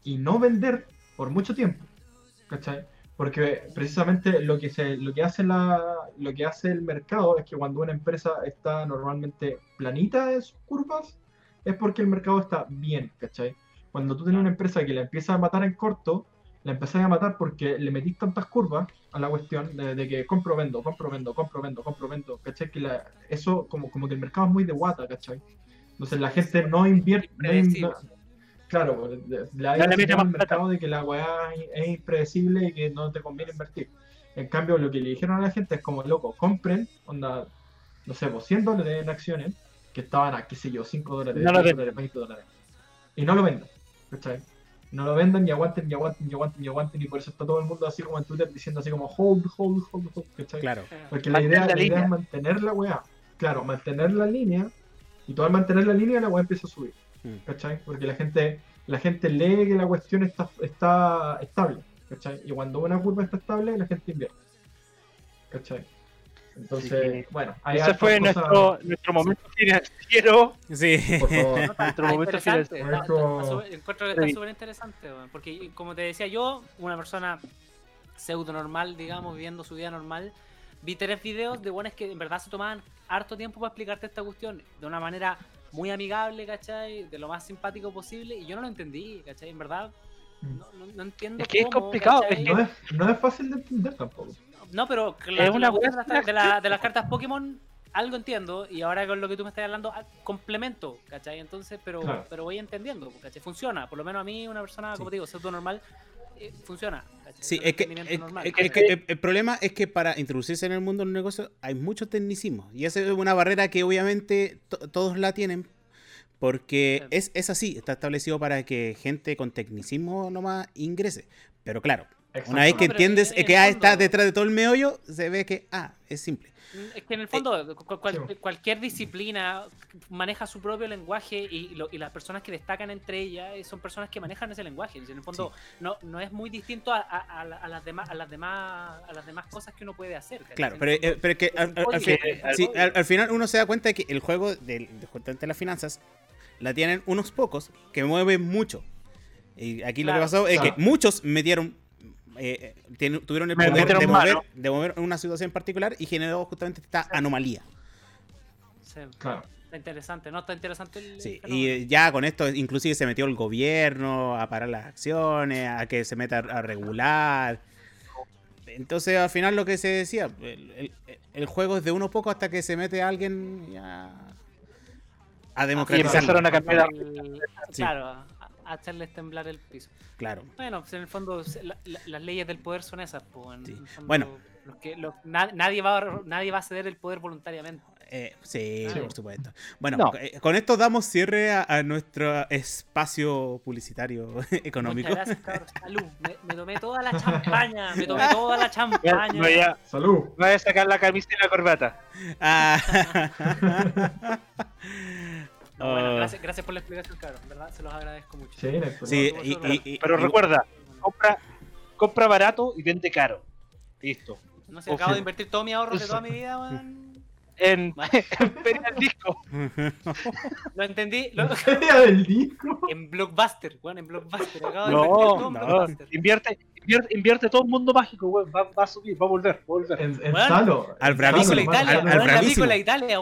y no vender por mucho tiempo, ¿cachai? Porque precisamente lo que se, lo que hace la, lo que hace el mercado es que cuando una empresa está normalmente planita en sus curvas, es porque el mercado está bien, ¿cachai? Cuando tú tienes una empresa que la empieza a matar en corto, la empezás a matar porque le metís tantas curvas a la cuestión de, de que compro, vendo, compro, vendo, compro, vendo, compro, vendo, ¿cachai? Que la- eso como, como que el mercado es muy de guata, ¿cachai? Entonces la gente no invierte... no in- claro, pues, la idea al más mercado de que la weá es impredecible y que no te conviene invertir. En cambio, lo que le dijeron a la gente es como, loco, compren, onda, no sé, pues 100 dólares en acciones que estaban a, qué sé yo, 5 dólares, No lo 10 vendan. dólares, 20 dólares. Y no lo vendan, ¿cachai? No lo vendan y aguanten y aguanten y aguanten y aguanten y por eso está todo el mundo así como en Twitter diciendo así como hold, hold, hold, hold, ¿cachai? Claro. Porque la idea, la la idea es mantener la weá. Claro, mantener la línea. Y todo al mantener la línea la weá empieza a subir. Mm. ¿Cachai? Porque la gente, la gente lee que la cuestión está, está estable. ¿Cachai? Y cuando una curva está estable, la gente invierte. ¿Cachai? Entonces, que bueno, Ese fue cosas- nuestro, nuestro momento financiero. Sí. Por favor. No, está- Nuestro momento está súper- encuentro que está Sí. súper interesante, porque como te decía yo, una persona pseudo normal, digamos, viviendo su vida normal, vi tres videos de buenos que en verdad se tomaban harto tiempo para explicarte esta cuestión de una manera muy amigable, ¿cachai? De lo más simpático posible, y yo no lo entendí, ¿cachai? En verdad, no, no- no entiendo Es que es cómo, complicado, ¿cachai? es que- No es, no es fácil de entender tampoco. No, pero Es una de, las, de la- de las cartas Pokémon, algo entiendo, y ahora con lo que tú me estás hablando, ah, complemento, ¿cachai? Entonces, pero, Claro. pero voy entendiendo, ¿cachai? Funciona, por lo menos a mí, una persona, Sí. como te digo, pseudo normal, eh, funciona. ¿cachai? Sí, es que, es- normal. es- es que el, el problema es que para introducirse en el mundo del negocio hay mucho tecnicismo. Y esa es una barrera que obviamente to- todos la tienen. Porque es, es así, está establecido para que gente con tecnicismo nomás ingrese. Pero claro, una vez que No, entiendes que ah, está detrás de todo el meollo, se ve que, ah, es simple. Mm, Es que en el fondo, cual- Sí. cualquier disciplina maneja su propio lenguaje y, lo- y las personas que destacan entre ellas eh, son personas que manejan ese lenguaje. En el fondo, no, no es muy distinto a, a- a la- a las demás, a, las demás, a las demás cosas que uno puede hacer. ¿cachai? Claro, pero, eh, pero es que al, un al- al código, fin- es un sí, código. al- al final uno se da cuenta de que el juego del, de justamente las finanzas la tienen unos pocos que mueven mucho. Y aquí lo que pasó es claro. que muchos metieron, eh, eh, tuvieron el poder de mover, de mover una situación en particular y generó justamente esta anomalía. Sí, Claro. está interesante, ¿no? Está interesante el. Sí, el y ya con esto inclusive se metió el gobierno a parar las acciones, a que se meta a regular. Entonces al final lo que se decía, el, el- el juego es de uno poco hasta que se mete alguien ya a democratizarlo. empezaron a cambiar El- Sí. Claro, a, a hacerles temblar el piso. Claro. Bueno, pues en el fondo se- la- la- las leyes del poder son esas. Pues, en Sí. fondo, Bueno. los que, los- na- nadie, va a, nadie va a ceder el poder voluntariamente. Eh, sí, Sí. por supuesto. Bueno, No. eh, con esto damos cierre a, a nuestro espacio publicitario económico. Muchas gracias. Salud. Me, me tomé toda la champaña. Me tomé toda la champaña. A, Salud. voy a sacar la camisa y la corbata. Ah. No, bueno, Oh. gracias, gracias por la explicación, cabrón. ¿Verdad? Se los agradezco mucho. Sí, y, no, y- y- Pero y- recuerda, compra, compra barato y vende caro. Listo. No sé, acabo de invertir todos mis ahorros de toda mi vida, weón. En, en Feria del Disco. Lo entendí. Lo, Feria del disco. en Blockbuster, weón, en Blockbuster. Acabo de No, todo no. Blockbuster. Invierte, invierte, invierte todo el mundo mágico, weón. Va, va a subir, va a volver, va a volver. En, en Bueno, Salo. al bravísimo, Italia, al- Salo. al weón, la bravísimo. Italia,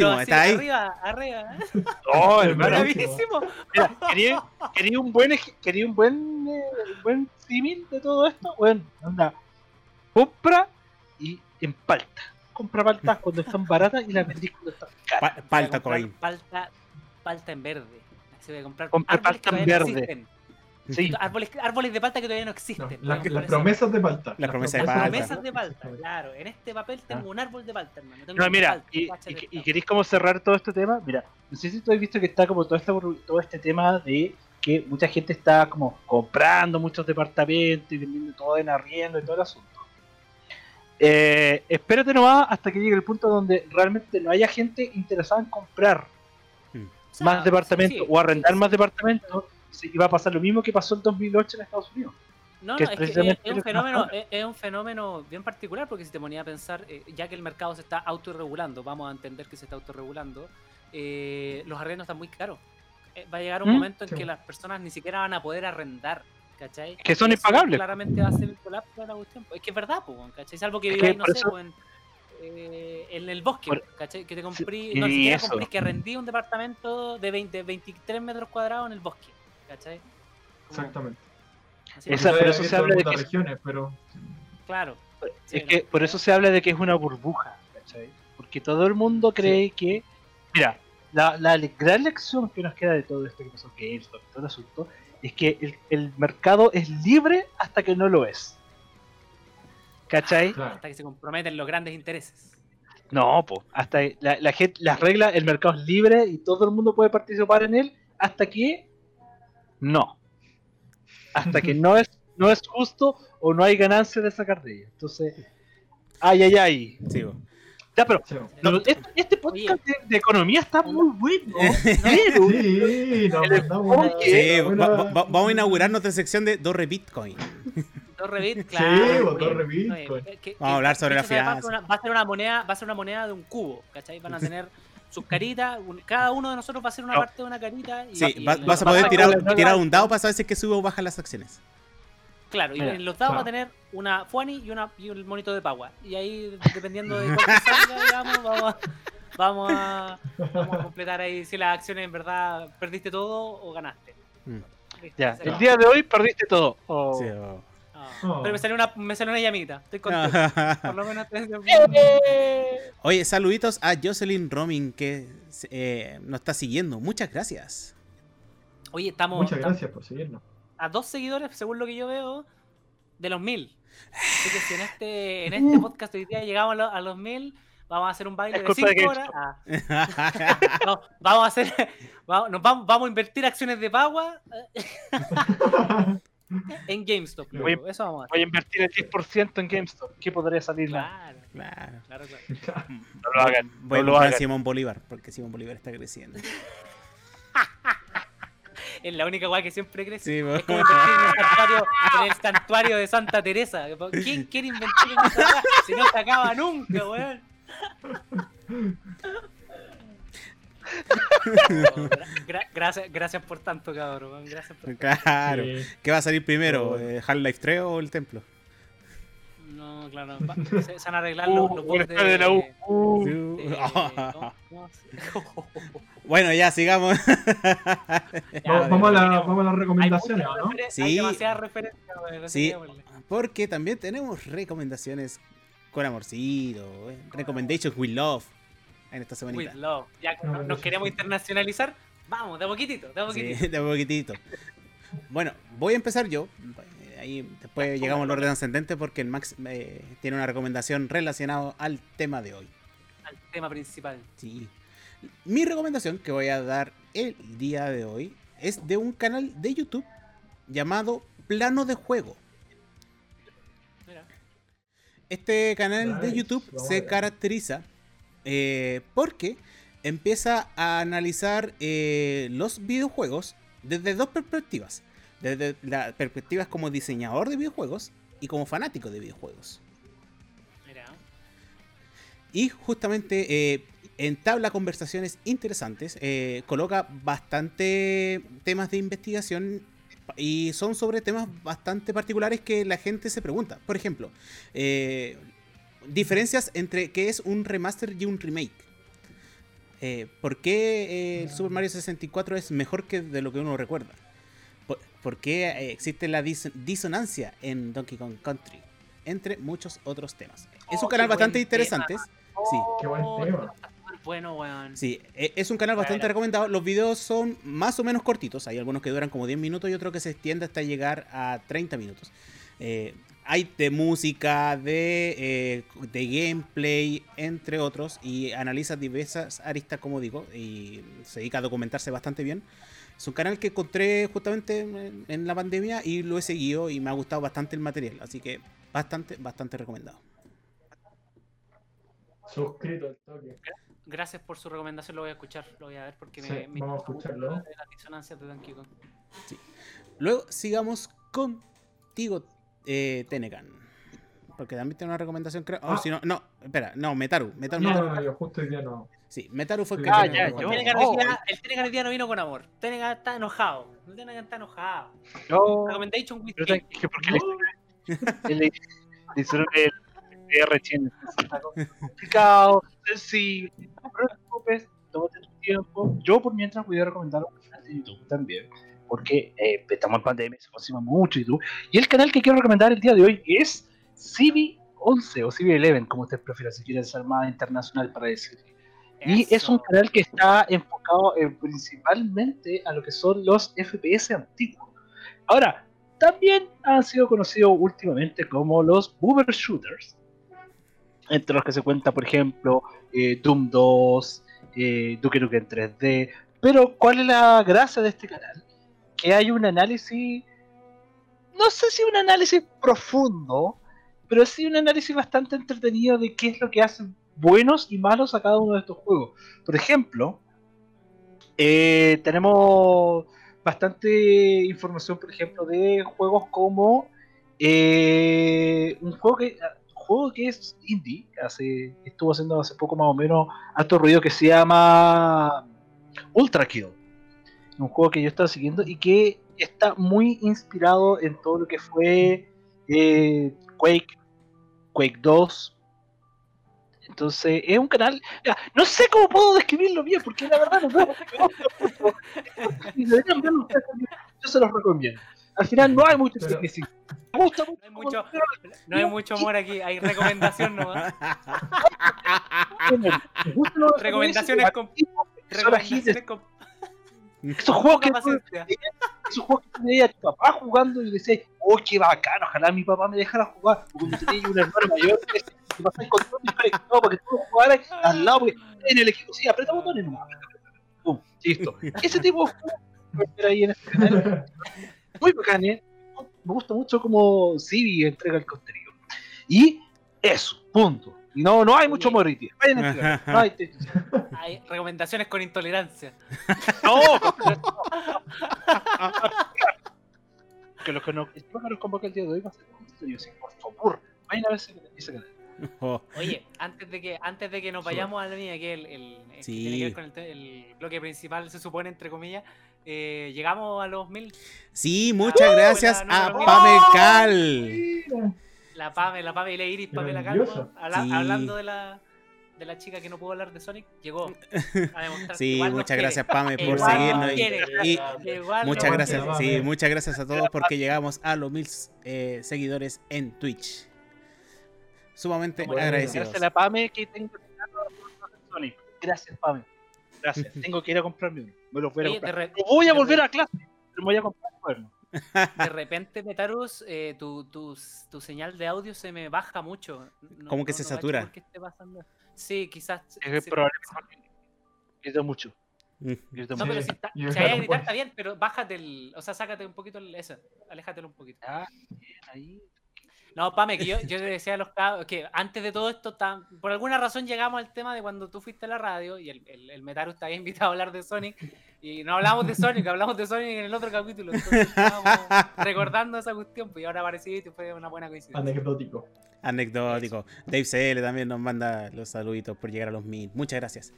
pero está ahí. arriba, arriba. ¿eh? No, El hermano. bravísimo. Mira, quería, quería un buen, quería un buen, eh, un buen símil de todo esto. Bueno, anda, compra y empalta. Compra paltas cuando están baratas y las vendís cuando están caras. Pa- palta coin. Palta, palta en verde. Se voy a comprar Compra árboles palta que en no verde. Sí, Árboles, árboles de palta que todavía no No, existen. la- las promesas de palta. Las promesas de Las palta. promesas de palta, claro. En este papel tengo un árbol de palta, hermano. Tengo No, mira, palta, y, y- queréis como cerrar todo este tema. Mira, no sé si tú has visto que está como todo este, todo este tema de que mucha gente está como comprando muchos departamentos y vendiendo todo en arriendo y todo el asunto. Eh, espérate nomás hasta que llegue el punto donde realmente no haya gente interesada en comprar O sea, más departamentos sí, o arrendar más departamentos. sí, Y va a pasar lo mismo que pasó en 2008 en Estados Unidos. No, que no, es es, que es, un fenómeno, habla. es, es un fenómeno bien particular porque si te ponía a pensar, eh, ya que el mercado se está autorregulando, vamos a entender que se está autorregulando, eh, los arrendos están muy caros. Eh, va a llegar un ¿Mm? momento en Sí. que las personas ni siquiera van a poder arrendar, ¿cachai? Que son Eso impagables. Claramente va a ser el colapso de la cuestión. Es que es verdad, pues, ¿cachai? Salvo que Es viváis, que no sé, eso- pues, en, eh, en el bosque, Por- ¿cachai? Que te compré, Sí, no siquiera eso. compré, que rendí un departamento de 20, 23 metros cuadrados en el bosque, ¿cachai? Como- Exactamente. así Esa- como- por eso se habla de que- regiones, pero Claro. Sí, Es no. que por eso se habla de que es una burbuja, ¿cachai? Porque todo el mundo cree que. Mira, la, la gran lección que nos queda de todo esto que pasó GameStop y todo el asunto es que el, el mercado es libre hasta que no lo es. ¿Cachai? claro. Hasta que se comprometen los grandes intereses. No, pues, hasta la, la gente, las reglas, el mercado es libre y todo el mundo puede participar en él hasta que no. Hasta que no es, no es justo o no hay ganancia de sacar de ella. Entonces, ay, ay, ay. Sí. Ya, pero Sí. no, este, este podcast de, de economía está muy bueno. Pero, Sí, buena- va- va- vamos a inaugurar nuestra sección de Torre Bitcoin. Claro. oye, Bitcoin. Vamos a hablar sobre la una- Va a ser una moneda, va a ser una moneda de un cubo, ¿cachai? Van a tener sus caritas, un- cada uno de nosotros va a ser una No. parte de una carita. Y, Sí, y va- el- vas a poder va- tirar, tirar un dado para saber si es que sube o baja las acciones. Claro, y en los dados va a claro. tener una Fuani y, una, y un monito de Pagua. Y ahí, dependiendo de cuánto salga, digamos, vamos a, vamos, a, vamos a completar ahí si las acciones en verdad perdiste todo o ganaste. Mm. Ya, el día de hoy perdiste todo. Oh. Sí, bo. Ah, Oh. Pero me salió una, me salió una llamita. Estoy contento. Por lo menos Oye, saluditos a Jocelyn Roming que eh, nos está siguiendo. Muchas gracias. Oye, estamos, Muchas estamos gracias por seguirnos. A dos seguidores, según lo que yo veo, de los mil. Así que si en este, en este podcast hoy día llegamos a los, a los mil, vamos a hacer un baile Es de culpa de 5 horas. Ah, no, vamos a hacer, vamos, nos vamos, vamos a invertir acciones de Pagua eh, en GameStop. Voy- Eso vamos a hacer. Voy a invertir el 10% en GameStop. ¿Qué podría salir? Claro, claro. claro, claro. No lo hagan. Voy a no lo hagan. Simón Bolívar, porque Simón Bolívar está creciendo. Es la única weá que siempre crece. Sí. Es como en el, santuario, en el santuario de Santa Teresa. ¿Quién quiere invertir en esa weá? Si no se acaba nunca, weón. No, gra- gra- gracias, gracias por tanto, cabrón. Gracias por Claro. Sí. ¿Qué va a salir primero? Eh, ¿Half-Life 3 o el templo? No, claro. va- se, se van a arreglar los, los Uh, bugs el estadio de la U. Uh, Sí. de- ¿cómo- cómo se- Bueno, ya sigamos. Ya, Vamos, vamos a la- vamos a las hay recomendaciones, ¿o ¿no? Sí. Hay demasiadas referencias, Sí. Porque también tenemos recomendaciones con amorcito. eh, Recommendations with love. En esta With semanita. love. Ya que No, no- no, nos queremos sí. internacionalizar. Vamos, de a poquitito, de a Sí, poquitito. de a poquitito. Bueno, voy a empezar yo. Ahí después llegamos al orden ascendente porque el Max eh, tiene una recomendación relacionada al tema de hoy. Al tema principal. Sí. Mi recomendación que voy a dar el día de hoy es de un canal de YouTube llamado Plano de Juego. Mira. Este canal de YouTube se caracteriza eh, porque empieza a analizar eh, los videojuegos desde dos perspectivas. Desde la perspectiva como diseñador de videojuegos y como fanático de videojuegos. Mira. Y justamente eh, entabla conversaciones interesantes, eh, coloca bastante temas de investigación y son sobre temas bastante particulares que la gente se pregunta. Por ejemplo, eh, diferencias entre qué es un remaster y un remake. Eh, ¿Por qué eh, el Super Mario 64 es mejor que de lo que uno recuerda? ¿Por, qué eh, existe la dis- disonancia en Donkey Kong Country? Entre muchos otros temas. Es Oh, un canal bastante interesante. Sí. Qué buen Oh, tema. bueno, weón. Sí, e- es un canal bastante Bueno. recomendado. Los videos son más o menos cortitos. Hay algunos que duran como 10 minutos y otros que se extiende hasta llegar a 30 minutos. Eh, hay de música, de, eh, de gameplay, entre otros. Y analiza diversas aristas, como digo. Y se dedica a documentarse bastante bien. Es un canal que encontré justamente en, en la pandemia y lo he seguido y me ha gustado bastante el material. Así que bastante, bastante recomendado. Suscrito al toque. Gracias por su recomendación, lo voy a escuchar, lo voy a ver porque Sí, me, me vamos a escucharlo. lo de las disonancias de Donkey Kong. Luego sigamos contigo, eh, Tenecan. Porque también tiene una recomendación, creo. Oh, Ah. si no, no, espera, no, Metaru. Metaru, No, Metaru. no, no, yo justo hoy día no. Sí, Metaru fue el que Ah, ya, el yo-. Tenegan Oh. el Tenegan hoy día no vino con amor. El Tenegan está enojado. El Tenegan está enojado. Yo. Recommendation with Pero King. tranqui, porque le, le, le hicieron el PR tiene. Está complicado, sensible. No te preocupes, tómate tu tiempo. Yo, por mientras, voy a recomendar un canal de YouTube también. Porque eh, estamos en pandemia, se aproxima mucho YouTube. Y el canal que quiero recomendar el día de hoy es CB11 o CB11, como usted prefiera, si quieren ser más internacional para decir. Y es un canal que está enfocado en principalmente a lo que son los FPS antiguos. Ahora, también han sido conocidos últimamente como los boomer shooters, entre los que se cuenta, por ejemplo, eh, Doom 2, eh, Duke Nukem 3D. Pero, ¿cuál es la gracia de este canal? Que hay un análisis, no sé si un análisis profundo, pero sí un análisis bastante entretenido de qué es lo que hacen buenos y malos a cada uno de estos juegos. Por ejemplo, eh, tenemos bastante información, por ejemplo, de juegos como eh, un juego que, juego que es indie, hace, estuvo haciendo hace poco más o menos alto ruido que se llama Ultra Kill. Un juego que yo estaba siguiendo y que está muy inspirado en todo lo que fue eh, Quake, Quake 2. Entonces, es un canal. no sé cómo puedo describirlo bien, porque la verdad no puedo. Yo se los recomiendo. Al final no hay mucho Pero- tecnicismo. Me gusta No hay mucho. no hay mucho amor aquí, hay recomendación nomás. Recomendaciones con. Recomendaciones con. Esos juegos que esos juegos que tenía a tu papá jugando y decías, oh, qué bacano, ojalá mi papá me dejara jugar. Porque como tenía un hermano mayor, que te pasaba el control desconectado para que tú jugaras al lado, porque en el equipo, sí, aprieta botones aprieta, Pum, listo. Ese tipo de juegos ahí en este canal. Muy bacán, ¿eh? Me gusta mucho como Civi entrega el contenido. Y eso, punto. Y no, no hay mucho entregar. No hay Hay recomendaciones con intolerancia. No, que los que no, los que nos convoca el día de hoy va a ser un así, por favor, vayan a ver ese canal. Oh, Oye, antes de que antes de que nos vayamos a la línea, que el, el, el que Sí. tiene que ver con el, bloque principal, se supone, entre comillas, eh, llegamos a los mil. Sí, muchas Ah, gracias la a número Pame mil. Cal. La Pame, la Pame y la Iris, Pamela. Calvo, habla- Sí. hablando de la, de la chica que no pudo hablar de Sonic, llegó a demostrar Sí, muchas quiere. gracias Pame por Igual seguirnos. y- y, Muchas gracias, sí, muchas gracias a todos porque llegamos a los mil eh, seguidores en Twitch. Sumamente Bueno, agradecidos. Gracias a la PAME que tengo Sonic. Gracias, PAME. Gracias. Tengo que ir a comprarme uno. Me los voy a Oye, comprar. re- No voy a volver re- a clase. pero Me voy a comprar un cuerno. de repente, Metarus, eh, tu, tu, tu señal de audio se me baja mucho. No- Como que no- se no satura. qué esté pasando. Sí, quizás. Es probable que Grito mucho. Mm. Grito No, mucho. pero si, está, si hay a gritar está bien, pero bájate el. O sea, sácate un poquito el, eso. Aléjatelo un poquito. Ah, bien, ahí. No, Pame, que yo, yo le decía a los cabros que antes de todo esto, tan- por alguna razón llegamos al tema de cuando tú fuiste a la radio y el, el, el Metaru te había invitado a hablar de Sonic y no hablamos de Sonic, hablamos de Sonic en el otro capítulo. Entonces estábamos recordando esa cuestión, pues y ahora apareciste y fue una buena coincidencia. Anecdótico. Anecdótico. Dave CL también nos manda los saluditos por llegar a los mil. Muchas gracias.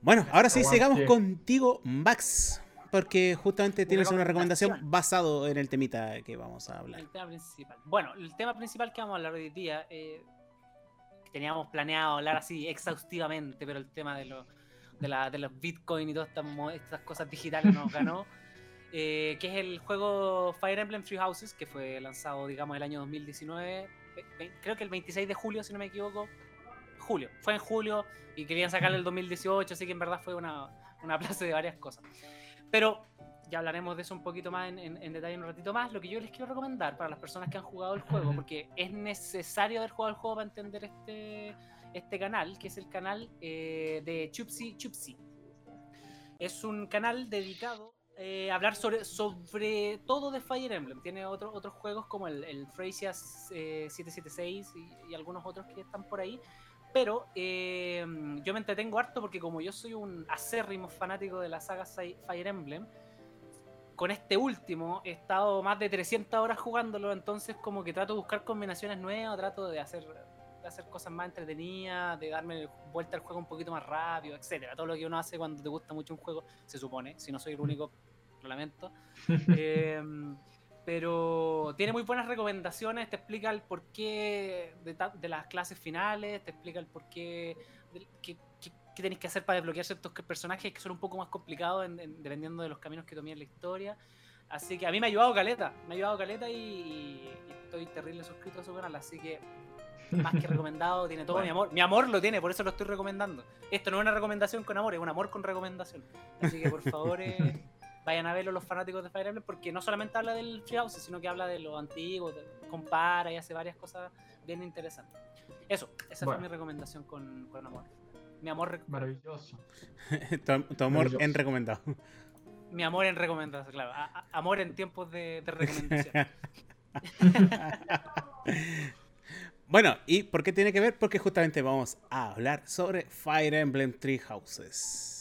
Bueno, ahora sí, sigamos contigo, Max. Porque justamente tienes una recomendación basado en el temita que vamos a hablar. El tema principal. Bueno, el tema principal que vamos a hablar hoy día, eh, teníamos planeado hablar así exhaustivamente, pero el tema de, los de, la- de los bitcoin y todas estas, estas cosas digitales nos ganó, eh, que es el juego Fire Emblem Three Houses, que fue lanzado, digamos, el año 2019, ve- ve- creo que el 26 de julio, si no me equivoco. Julio, fue en julio y querían sacarle el 2018, así que en verdad fue una, una plaza de varias cosas. Pero ya hablaremos de eso un poquito más en, en- en detalle un ratito más. Lo que yo les quiero recomendar para las personas que han jugado el juego, porque es necesario haber jugado el juego para entender este, este canal, que es el canal eh, de Chupsi Chupsi. Es un canal dedicado eh, a hablar sobre, sobre todo de Fire Emblem. Tiene otro- otros juegos como el, el Freysia eh, 776 y, y algunos otros que están por ahí. Pero eh, yo me entretengo harto porque como yo soy un acérrimo fanático de la saga Fi- Fire Emblem, con este último he estado más de 300 horas jugándolo, entonces como que trato de buscar combinaciones nuevas, trato de hacer de hacer cosas más entretenidas, de darme vuelta al juego un poquito más rápido, etcétera. Todo lo que uno hace cuando te gusta mucho un juego, se supone, si no soy el único, lo lamento. Em, pero tiene muy buenas recomendaciones, te explica el porqué de, de las clases finales, te explica el porqué, de- qué tenéis que hacer para desbloquear ciertos que- personajes que son un poco más complicados en- en- dependiendo de los caminos que tomé en la historia. Así que a mí me ha ayudado Caleta, me ha ayudado Caleta y, y estoy terrible suscrito a su canal, así que más que recomendado, tiene todo mi Bueno. amor. Mi amor lo tiene, por eso lo estoy recomendando. Esto no es una recomendación con amor, es un amor con recomendación. Así que por favor, eh, vayan a verlo los fanáticos de Fire Emblem, porque no solamente habla del Treehouse, sino que habla de lo antiguo, de- compara y hace varias cosas bien interesantes. Eso, esa Bueno. fue mi recomendación con, con amor. Mi amor, Maravilloso. tu, tu amor Maravilloso. en recomendado. mi amor en recomendación, claro. a- a- amor en tiempos de, de recomendación. Bueno, ¿y por qué tiene que ver? Porque justamente vamos a hablar sobre Fire Emblem Three Houses.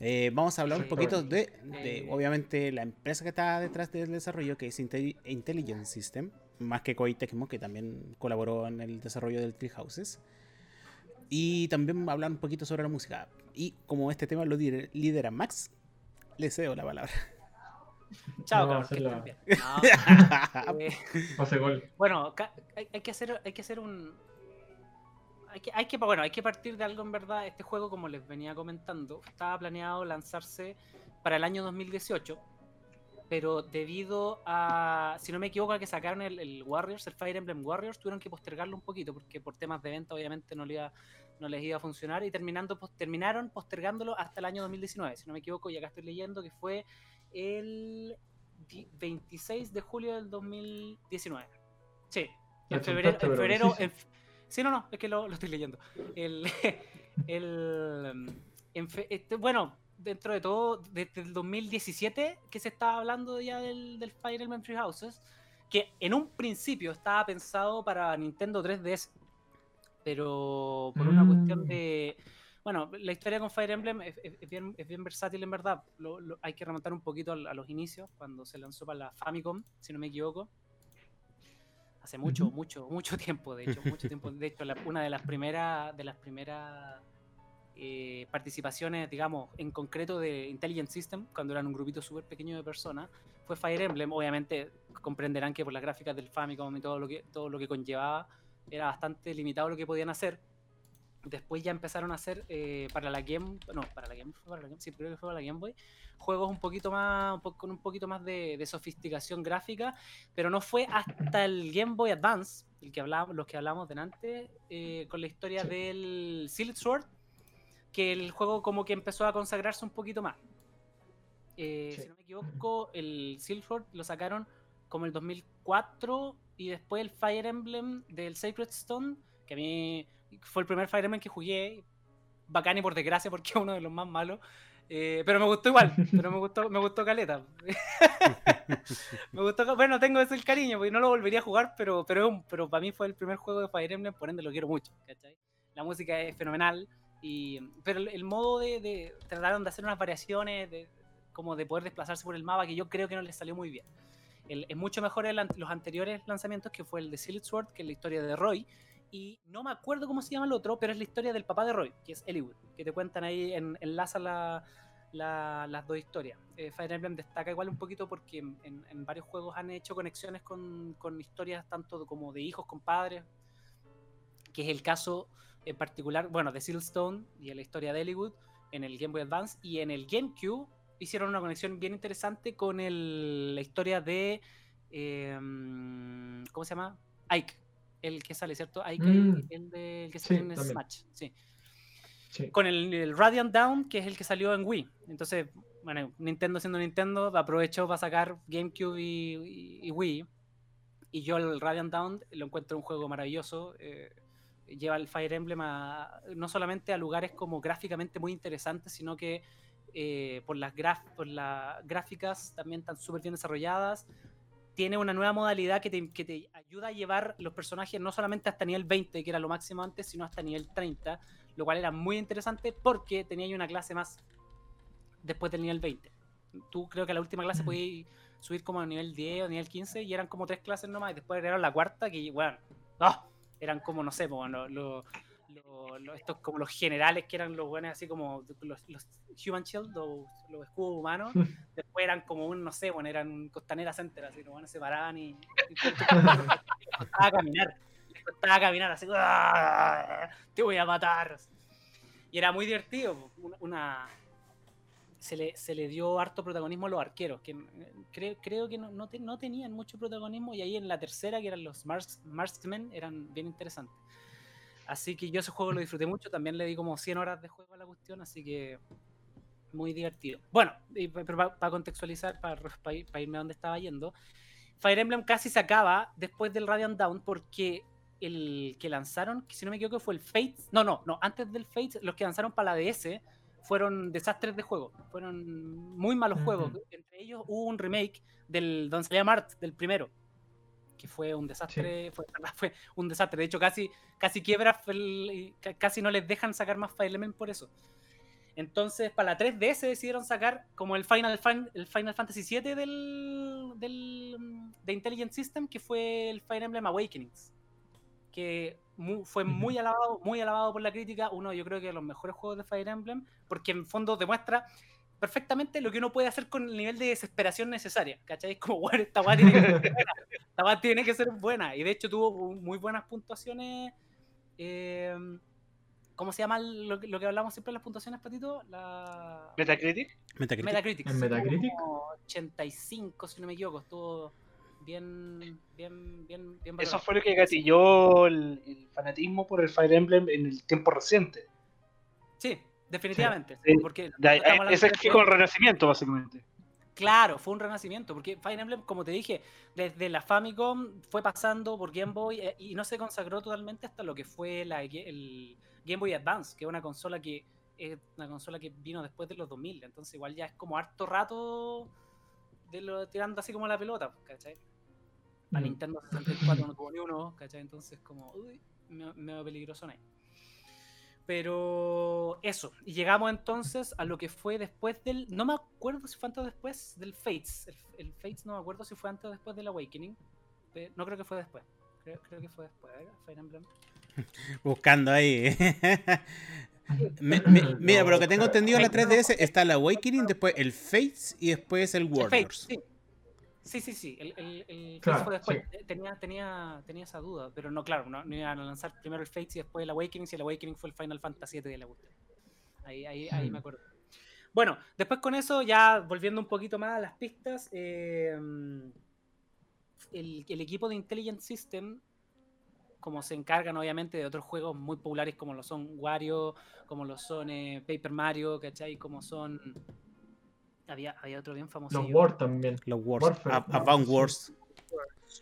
Eh, vamos a hablar un poquito de, de, Eh. obviamente, la empresa que está detrás del desarrollo, que es Intelli- Intelligent System, más que Koei Tecmo, que también colaboró en el desarrollo del Three Houses. Y también hablar un poquito sobre la música. Y como este tema lo lider- lidera Max, le cedo la palabra. Chao, No, cabrón, que. No, eh, Pase gol. Bueno, hay que hacer, hay que hacer un. Hay que, hay que, bueno, hay que partir de algo en verdad. Este juego, como les venía comentando, estaba planeado lanzarse para el año 2018. Pero debido a, si no me equivoco, a que sacaron el, el Warriors, el Fire Emblem Warriors, tuvieron que postergarlo un poquito, porque por temas de venta obviamente no, le iba, no les iba a funcionar, y terminando, terminaron postergándolo hasta el año 2019, si no me equivoco, y acá estoy leyendo que fue el di- 26 de julio del 2019. Sí, en febrero, en en sí, no, no, es que lo, lo estoy leyendo. El, el, en fe- este, bueno, dentro de todo, desde el 2017 que se estaba hablando ya del, del Fire Emblem Three Houses, que en un principio estaba pensado para Nintendo 3DS, pero por una cuestión Mm. de... Bueno, la historia con Fire Emblem es, es- es bien, es bien versátil en verdad. Lo- lo- hay que remontar un poquito a, los inicios, cuando se lanzó para la Famicom, si no me equivoco. Hace mucho, mucho, mucho tiempo, de hecho, mucho tiempo. De hecho, la- una de las primeras, de las primeras eh, participaciones, digamos, en concreto de Intelligent System, cuando eran un grupito súper pequeño de personas, fue Fire Emblem. Obviamente comprenderán que por las gráficas del Famicom y todo lo que, todo lo que conllevaba, era bastante limitado lo que podían hacer. Después ya empezaron a hacer eh, para la Game, no, para la Game, fue para la Game, sí, creo que fue para la Game Boy, juegos un poquito más, un po- con un poquito más de, de sofisticación gráfica, pero no fue hasta el Game Boy Advance, el que hablábamos, los que hablamos delante, eh, con la historia Sí. del Silent Sword, que el juego como que empezó a consagrarse un poquito más. Eh, Sí. Si no me equivoco, el Silent Sword lo sacaron como el 2004 y después el Fire Emblem del Sacred Stone, que a mí fue el primer Fire Emblem que jugué, bacán y por desgracia porque es uno de los más malos. eh, pero me gustó igual, pero me gustó, me gustó Caleta. me gustó, bueno, tengo ese el cariño, porque no lo volvería a jugar, pero, pero, pero para mí fue el primer juego de Fire Emblem, por ende lo quiero mucho, ¿cachai? La música es fenomenal, y, pero el, modo de, de- trataron de hacer unas variaciones, de, como de poder desplazarse por el mapa, que yo creo que no les salió muy bien. El- es mucho mejor el los anteriores lanzamientos, que fue el de Silent Sword, que es la historia de Roy, y no me acuerdo cómo se llama el otro, pero es la historia del papá de Roy, que es Eliwood, que te cuentan ahí, en, enlaza la, la- las dos historias. Eh, Fire Emblem destaca igual un poquito porque en, varios juegos han hecho conexiones con, con historias tanto como de hijos con padres, que es el caso en particular, bueno, de Silstone y la historia de Eliwood en el Game Boy Advance y en el GameCube hicieron una conexión bien interesante con el- la historia de eh, ¿cómo se llama? Ike, el que sale, ¿cierto? Ike, Mm. el, de- el que Sí, sale en también. Smash, sí Sí. con el, el Radiant Down, que es el que salió en Wii. Entonces, bueno, Nintendo siendo Nintendo, aprovechó para sacar GameCube y, y- y Wii. Y yo el Radiant Down lo encuentro un juego maravilloso. eh, lleva el Fire Emblem a- no solamente a lugares como gráficamente muy interesantes, sino que eh, por, las graf- por las gráficas también están súper bien desarrolladas. Tiene una nueva modalidad que te, que te ayuda a llevar los personajes no solamente hasta nivel 20, que era lo máximo antes, sino hasta nivel 30, lo cual era muy interesante porque tenía una clase más después del nivel 20. Tú creo que la última clase Mm. podías subir como a nivel 10 o nivel 15 y eran como tres clases nomás y después agregaron la cuarta que, bueno, ¡ah! eran como, no sé, bueno, lo- lo- lo- estos como los generales que eran los buenos, así como los, los Human Shield, los, los escudos humanos. Después eran como un, no sé, bueno, eran Costanera Center, así, los buenos se paraban y, y les costaba caminar. Les costaba caminar, así, "Ah, te voy a matar. Y era muy divertido. Una, una- se, le, se le dio harto protagonismo a los arqueros, que creo, creo que no, no, te- no tenían mucho protagonismo, y ahí en la tercera, que eran los Mars, Marksmen, eran bien interesantes. Así que yo ese juego lo disfruté mucho, también le di como 100 horas de juego a la cuestión, así que muy divertido. Bueno, pa- para contextualizar, para irme a donde estaba yendo, Fire Emblem casi se acaba después del Radiant Down porque el que lanzaron, que si no me equivoco fue el Fates, no, no, no, antes del Fates, los que lanzaron para la DS fueron desastres de juego, fueron muy malos juegos. Entre ellos hubo un remake del Don Mart, del primero, que fue un desastre, fue, fue un desastre. De hecho, casi, casi quiebra, el- casi no les dejan sacar más Fire Emblem por eso. Entonces, para la 3DS decidieron sacar como el Final, Fan- el Final Fantasy VII del, del, de Intelligent System, que fue el Fire Emblem Awakenings. Que fue muy alabado, muy alabado por la crítica. Uno, yo creo que de los mejores juegos de Fire Emblem, porque en fondo demuestra perfectamente lo que uno puede hacer con el nivel de desesperación necesaria. ¿Cachai? Como, bueno, esta weá tiene que ser buena. Esta tiene que ser buena. Y de hecho tuvo muy buenas puntuaciones. eh, ¿Cómo se llama lo, que- lo que hablamos siempre en las puntuaciones, Patito? La... Metacritic. Metacritic. Metacritic. ¿En Metacritic? como 85, si no me equivoco. Estuvo bien, bien, bien, bien Eso fue lo que gatilló el, el fanatismo por el Fire Emblem en el tiempo reciente. Sí, definitivamente. Sí. Porque De ese es que con el Renacimiento, básicamente. Claro, fue un renacimiento, porque Fire Emblem, como te dije, desde la Famicom fue pasando por Game Boy eh, y no se consagró totalmente hasta lo que fue la, el Game Boy Advance, que es una consola que es una consola que vino después de los 2000, entonces igual ya es como harto rato de lo, tirando así como la pelota, ¿cachai? La Mm. Nintendo 64 no tuvo ni uno, ¿cachai? Entonces como, uy, medio, medio peligroso ahí. Pero eso, y llegamos entonces a lo que fue después del. No me acuerdo si fue antes o después del Fates. El, el Fates no me acuerdo si fue antes o después del Awakening. No creo que fue después. Creo, creo que fue después. A ver, Fire Emblem. Buscando ahí. Me- me- mira, por lo que tengo entendido, en la 3DS está el Awakening, después el Fates y después el El Fates, Warriors. sí. Sí, sí, sí. El, el, el Claro, fue después. Eh, Tenía, tenía, tenía esa duda. Pero no, claro, no, no iban a lanzar primero el Fates y después el Awakening. Si el Awakening fue el Final Fantasy VII de la cuestión. Ahí, ahí, ahí me acuerdo. Bueno, después con eso, ya volviendo un poquito más a las pistas, eh, el, el equipo de Intelligent System, como se encargan obviamente de otros juegos muy populares como lo son Wario, como lo son eh, Paper Mario, ¿cachai? Como son... Había, había otro bien famoso. Los War también. Los Wars. Warfare, A- ¿no? Advance Sí. Wars.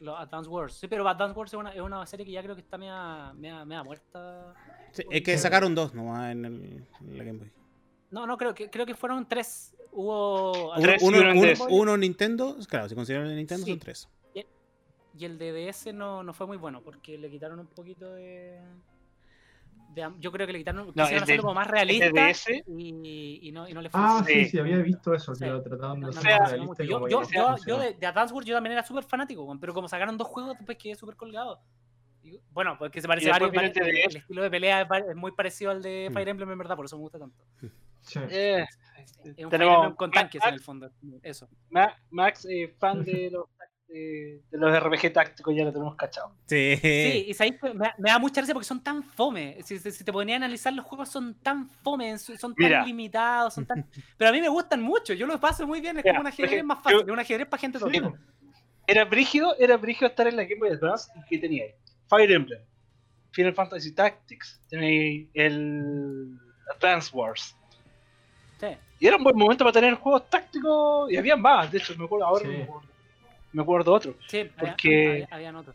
Los Advance Wars. Sí, pero Advance Wars es una, es una serie que ya creo que está media, media, media muerta. Sí, es que sacaron dos nomás en, el, en la Game Boy. No, no, creo que, creo que fueron tres. Hubo... Uno, Tres uno- y uno en uno- DS. uno Nintendo, claro, si consideran el Nintendo Sí. son tres. Y el de DS no, no fue muy bueno porque le quitaron un poquito de. De yo creo que le quitaron. quisieron el de- hacerlo como más realista. Y, y no, y no le fue Ah, sí, sí, había visto eso, Sí. que lo trataban de No, no, hacer no realista. Yo, de, de Advance Wars yo también era súper fanático, pero como sacaron dos juegos, después quedé súper colgado. Y, bueno, porque se parece varios, el el estilo de pelea es, muy parecido al de Mm. Fire Emblem, en verdad, por eso me gusta tanto. Sí. eh, Es un Tenemos con Max- tanques en el fondo. Eso. Ma- Max, eh, fan de los, de, de los RPG tácticos, ya lo tenemos cachado. Sí. Sí, y sabéis que me, me da mucha gracia porque son tan fome. Si, si- si te ponían a analizar los juegos, son tan fome, son tan Mira. limitados, son tan... Pero a mí me gustan mucho, yo los paso muy bien, es Mira, como un ajedrez más fácil, yo- es un ajedrez para gente Sí. Era brígido, era brígido estar en la Game Boy Advance y que tenía ahí Fire Emblem, Final Fantasy Tactics, tenéis el Advance Wars. Sí. Y era un buen momento para tener juegos tácticos y había más, de hecho me acuerdo ahora, Sí. me acuerdo, me acuerdo otro. Sí, había- Porque- había, habían otros.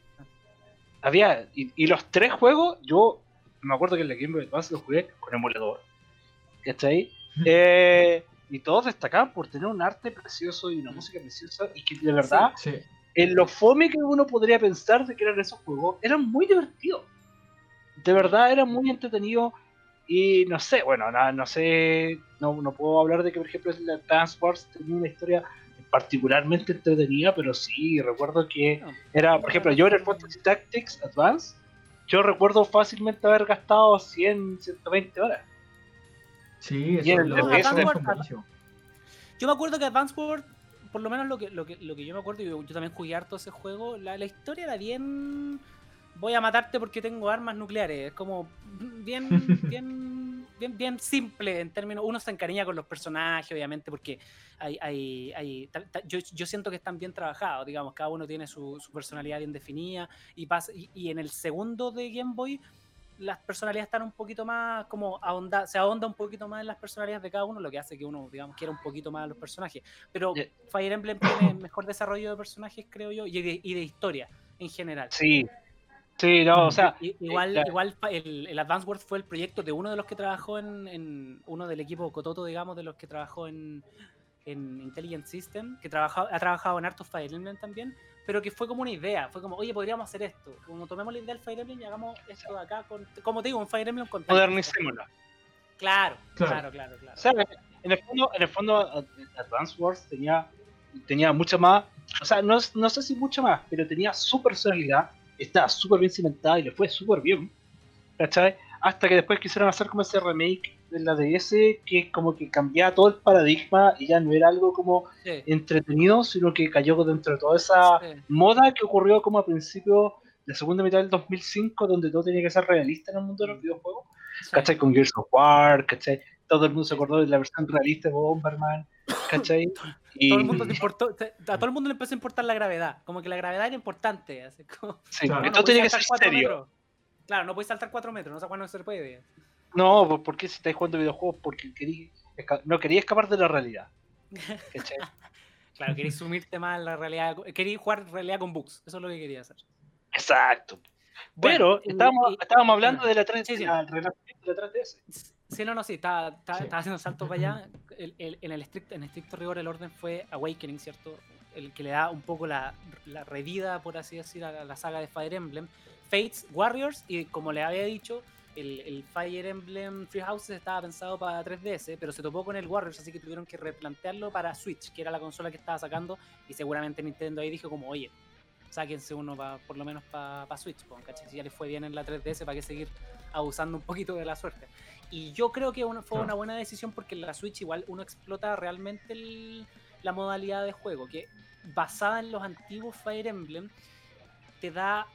Había, y, y los tres juegos, yo me acuerdo que en la Game Boy Advance los jugué con emulador. ¿Cachai? Eh, y todos destacaban por tener un arte precioso y una música preciosa y que de verdad, Sí. en lo fome que uno podría pensar de que eran esos juegos, eran muy divertidos. De verdad, eran muy entretenidos. Y no sé, bueno, no, no sé, no, no puedo hablar de que, por ejemplo, el Advance Wars tenía una historia particularmente entretenida, pero sí, recuerdo que No. era, por ejemplo, yo en el Fantasy Tactics Advance yo recuerdo fácilmente haber gastado 100, 120 horas. Sí, eso Y el lo- es buenísimo. Yo me acuerdo que Advance Wars, por lo menos lo que, lo que, lo que yo me acuerdo, y yo, yo también jugué harto ese juego, la, la historia era bien. Voy a matarte porque tengo armas nucleares. Es como bien, bien, bien, bien simple en términos. Uno se encariña con los personajes, obviamente, porque hay, hay, hay ta- ta- yo, yo siento que están bien trabajados, digamos, cada uno tiene su, su personalidad bien definida. Y, pasa, y, y en el segundo de Game Boy, las personalidades están un poquito más como ahonda, se ahonda un poquito más en las personalidades de cada uno, lo que hace que uno, digamos, quiera un poquito más a los personajes. Pero Yeah. Fire Emblem tiene mejor desarrollo de personajes, creo yo, y de, y de historia en general. Sí. Sí, no, o sea. Igual, eh, igual fa- el, el Advance Wars fue el proyecto de uno de los que trabajó en, en uno del equipo Cototo, digamos, de los que trabajó en, en Intelligent System, que trabajó, ha trabajado en Art of Fire Emblem también, pero que fue como una idea, fue como, oye, podríamos hacer esto, como tomemos la idea del Fire Emblem y hagamos esto de acá, con, como te digo, un Fire Emblem con Titan. modernicémoslo. Claro, Claro. claro, claro, claro. O sea, en el fondo, en el fondo Ad- Advance Wars tenía, tenía mucha más, o sea, no, es- no sé si mucho más, pero tenía su personalidad, estaba súper bien cimentada y le fue súper bien, ¿cachai? Hasta que después quisieron hacer como ese remake de la DS que como que cambiaba todo el paradigma y ya no era algo como Sí, entretenido, sino que cayó dentro de toda esa sí, moda que ocurrió como a principios de la segunda mitad del 2005, donde todo tenía que ser realista en el mundo de los videojuegos. sí. ¿cachai? Con Gears of War, ¿cachai? Todo el mundo se acordó de la versión realista de Bomberman, ¿cachai? Y, Todo el mundo le importó, te- a todo el mundo le empezó a importar la gravedad, como que la gravedad era importante, así como... sí, Claro. que no todo podéis tenía que saltar ser cuatro serio. metros. Claro, no puedes saltar 4 metros, no sé cuándo se puede. No, ¿por qué si estáis jugando videojuegos? Porque querí, no quería escapar de la realidad. ¿cachai? Claro, queréis sumirte más en la realidad. Queréis jugar realidad con bugs. Eso es lo que quería hacer. Exacto. Bueno, Pero estábamos, y- estábamos hablando de la 3 Sí, sí. de la 3DS. Sí, no, no, sí, estaba, estaba, Sí. estaba haciendo saltos para allá. El- el- en, el estricto, en estricto rigor, el orden fue Awakening, ¿cierto? El que le da un poco la, la revida, por así decir, a la, saga de Fire Emblem. Fates, Warriors, y como le había dicho, el, el Fire Emblem Free Houses estaba pensado para 3DS, pero se topó con el Warriors, así que tuvieron que replantearlo para Switch, que era la consola que estaba sacando, y seguramente Nintendo ahí dijo como, oye, sáquense uno pa- por lo menos para Switch, po, ¿cachai? Si ya les fue bien en la 3DS, ¿para qué seguir abusando un poquito de la suerte? Y yo creo que fue una buena decisión porque en la Switch igual uno explota realmente el- la modalidad de juego, que basada en los antiguos Fire Emblem, te da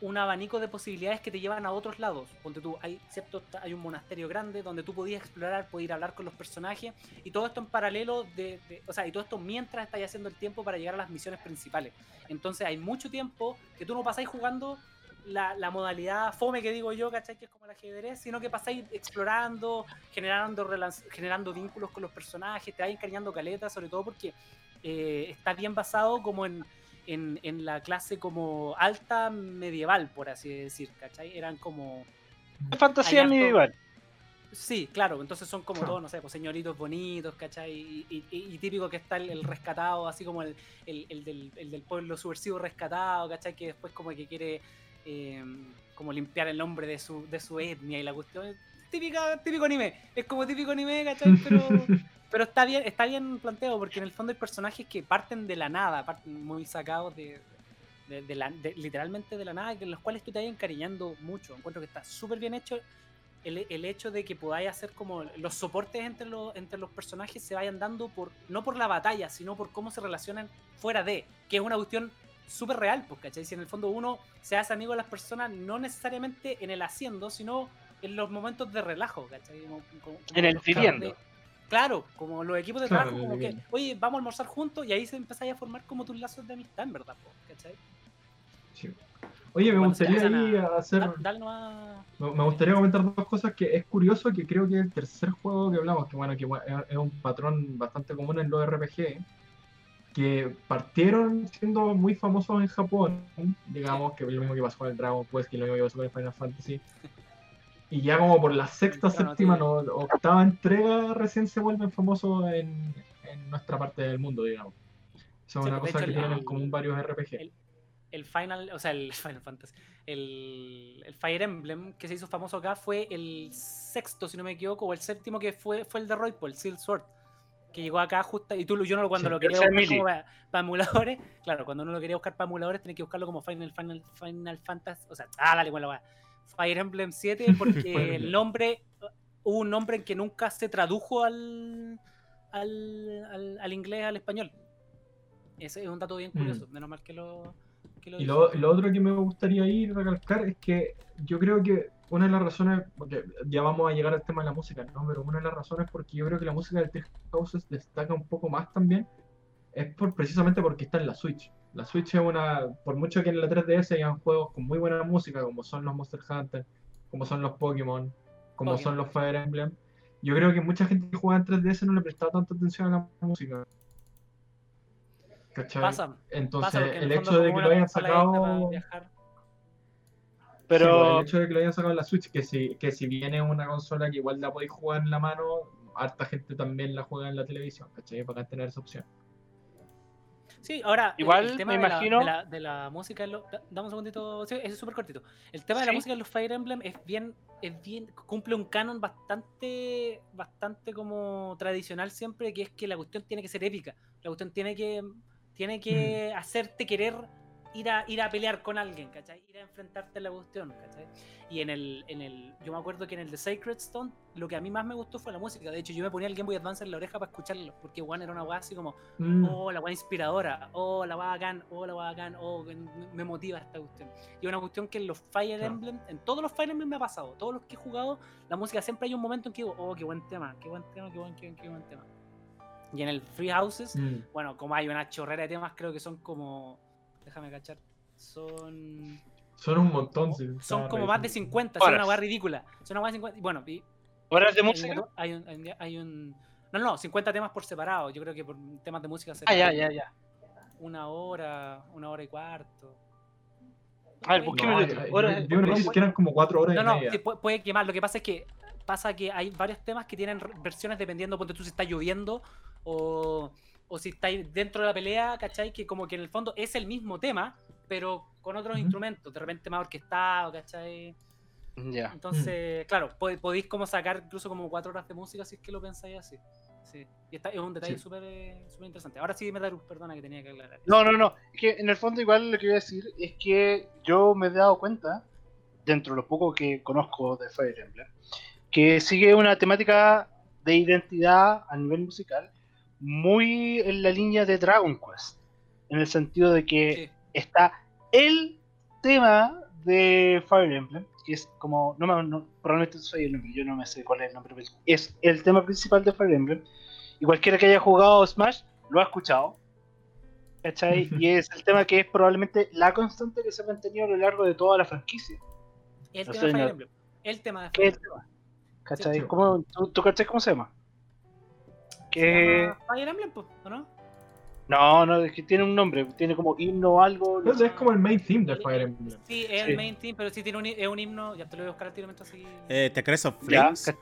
un abanico de posibilidades que te llevan a otros lados. Ponte tú, hay, cierto, hay un monasterio grande donde tú podías explorar, podías hablar con los personajes, y todo esto en paralelo, de, de- o sea, y todo esto mientras estás haciendo el tiempo para llegar a las misiones principales. Entonces hay mucho tiempo que tú no pasáis jugando la, la modalidad fome que digo yo, ¿cachai? Que es como el ajedrez, sino que pasáis explorando, generando, generando vínculos con los personajes, te vas encariñando caleta, sobre todo porque eh, está bien basado como en, en, en la clase como alta medieval, por así decir, ¿cachai? Eran como... Fantasía medieval. Sí, claro, entonces son como Claro. todos, no sé, pues señoritos bonitos, ¿cachai? Y, y- y- típico que está el, el rescatado, así como el, el- el del, el del pueblo subversivo rescatado, ¿cachai? Que después como que quiere eh, como limpiar el nombre de su, de su etnia y la cuestión. Típica, típico anime, es como típico anime, ¿cachai? Pero, pero está bien, está bien planteado, porque en el fondo hay personajes que parten de la nada, parten muy sacados de, de- de la- de- literalmente de la nada, en los cuales tú te vas encariñando mucho. Encuentro que está súper bien hecho el, el hecho de que podáis hacer como los soportes entre los, entre los personajes se vayan dando por no por la batalla, sino por cómo se relacionan fuera de, que es una cuestión súper real, pues, ¿cachai? Si en el fondo uno se hace amigo de las personas, no necesariamente en el haciendo, sino en los momentos de relajo, ¿cachai? Como- como- En el viviendo. Claro, como los equipos de Claro, trabajo, como que, oye, vamos a almorzar juntos y ahí se empezáis a formar como tus lazos de amistad, en verdad, po, ¿cachai? Sí. Oye, me gustaría ahí a- hacer. Da- dale nomás- Me me gustaría comentar dos cosas que es curioso que creo que el tercer juego que hablamos, que bueno, que es un patrón bastante común en los RPG, que partieron siendo muy famosos en Japón, digamos, que lo mismo que pasó con el Dragon Quest, que lo mismo que pasó con el Final Fantasy. Y ya como por la sexta, séptima, no, octava entrega recién se vuelven famosos en, en nuestra parte del mundo, digamos. Eso es Sí, una cosa hecho, que el- tienen en común varios RPG. el- el Final, o sea, el Final Fantasy, el, el Fire Emblem que se hizo famoso acá fue el sexto, si no me equivoco, o el séptimo que fue, fue el de Roy, el Seal Sword, que llegó acá justo, y tú yo no lo- cuando Sí, lo quería buscar como para, para emuladores, claro, cuando uno lo quería buscar para emuladores tenía que buscarlo como Final, Final, Final Fantasy, o sea, ah, dale, bueno, va. Fire Emblem 7 porque el nombre, hubo un nombre en que nunca se tradujo al, al, al, al inglés, al español. Ese es un dato bien curioso, Mm. menos mal que lo... que lo Y lo, lo otro que me gustaría ir recalcar es que yo creo que una de las razones, porque ya vamos a llegar al tema de la música, ¿no? Pero una de las razones porque yo creo que la música de Three Houses destaca un poco más también es por, precisamente porque está en la Switch. La Switch es una, por mucho que en la 3DS hayan juegos con muy buena música, como son los Monster Hunter, como son los Pokémon, como Pokémon. son los Fire Emblem, yo creo que mucha gente que juega en 3DS no le prestaba tanta atención a la música. ¿Cachai? Pasa, Entonces, pasa el hecho de que lo hayan sacado. Pero Sí, pues, el hecho de que lo hayan sacado en la Switch, que si, que si viene una consola que igual la podéis jugar en la mano, harta gente también la juega en la televisión, ¿cachai? Para tener esa opción. Sí, ahora, el- Igual, el tema me de, imagino- La, de, la, de la música en los... da- Dame un segundito, sí, es súper cortito. El tema de la música en los Fire Emblem es bien, es bien, cumple un canon bastante, bastante como tradicional siempre, que es que la cuestión tiene que ser épica. La cuestión tiene que, tiene que hacerte querer ir a, ir a pelear con alguien, ¿cachai? Ir a enfrentarte a la cuestión, ¿cachai? Y en el, en el, yo me acuerdo que en el de Sacred Stone, lo que a mí más me gustó fue la música. De hecho, yo me ponía el Game Boy Advance en la oreja para escucharlo, porque One era una weá así como, Mm, oh, la weá inspiradora, oh, la weá bacán, oh, la weá bacán, oh, me, motiva esta cuestión. Y una cuestión que en los Fire. Emblem, en todos los Fire Emblem me ha pasado, todos los que he jugado, la música siempre hay un momento en que digo, oh, qué buen tema, qué buen tema, qué buen, qué buen, qué buen tema. Y en el Free Houses, mm. bueno, como hay una chorrera de temas, creo que son como, déjame cachar, son Son un montón, sí. son como más de revisando. 50, son una weá ridícula. Son una weá de 50. Bueno, y horas de música. hay un, hay un- hay un- No, no, 50 temas por separado. Yo creo que por temas de música se Ah, ya, ya, ya. Una hora, una hora y cuarto. A ver, Puede- busqué No, una noticia que eran como cuatro horas No, y no, media. sí, pu- puede quemar. Lo que pasa es que pasa que hay varios temas que tienen versiones dependiendo, ponte tú si está lloviendo o, o si estáis dentro de la pelea, ¿cachai? Que como que en el fondo es el mismo tema, pero con otros instrumentos, de repente más orquestado, ¿cachai? Ya. Entonces, claro, pod- podéis como sacar incluso como cuatro horas de música si es que lo pensáis así. Sí. Y está, es un detalle Sí. súper eh, súper interesante. Ahora sí, Metalus, perdona que tenía que aclarar. No, no, no. Es que en el fondo igual lo que voy a decir es que yo me he dado cuenta, dentro de lo poco que conozco de Fire Emblem, que sigue una temática de identidad a nivel musical muy en la línea de Dragon Quest. En el sentido de que Sí. está el tema de Fire Emblem, que es como, no, me- no probablemente soy el nombre, yo no me sé cuál es el nombre, pero es el tema principal de Fire Emblem, y cualquiera que haya jugado Smash lo ha escuchado, ¿cachai? y es el tema que es probablemente la constante que se ha mantenido a lo largo de toda la franquicia, El No tema sé, de Fire. Emblem. El tema de ¿Qué Fire Emblem. ¿cachai? Sí. ¿Cómo, tú, ¿Tú cachai cómo se llama? ¿Se Que... llama Fire Emblem, ¿o no? No, no, es que tiene un nombre, tiene como himno o algo. no Entonces es como el main theme de Fire Emblem. Sí, es Sí. el main team, pero sí tiene un, es un himno. Ya te lo voy a buscar al tiro mientras seguí. Eh, ¿Te crees of Flames?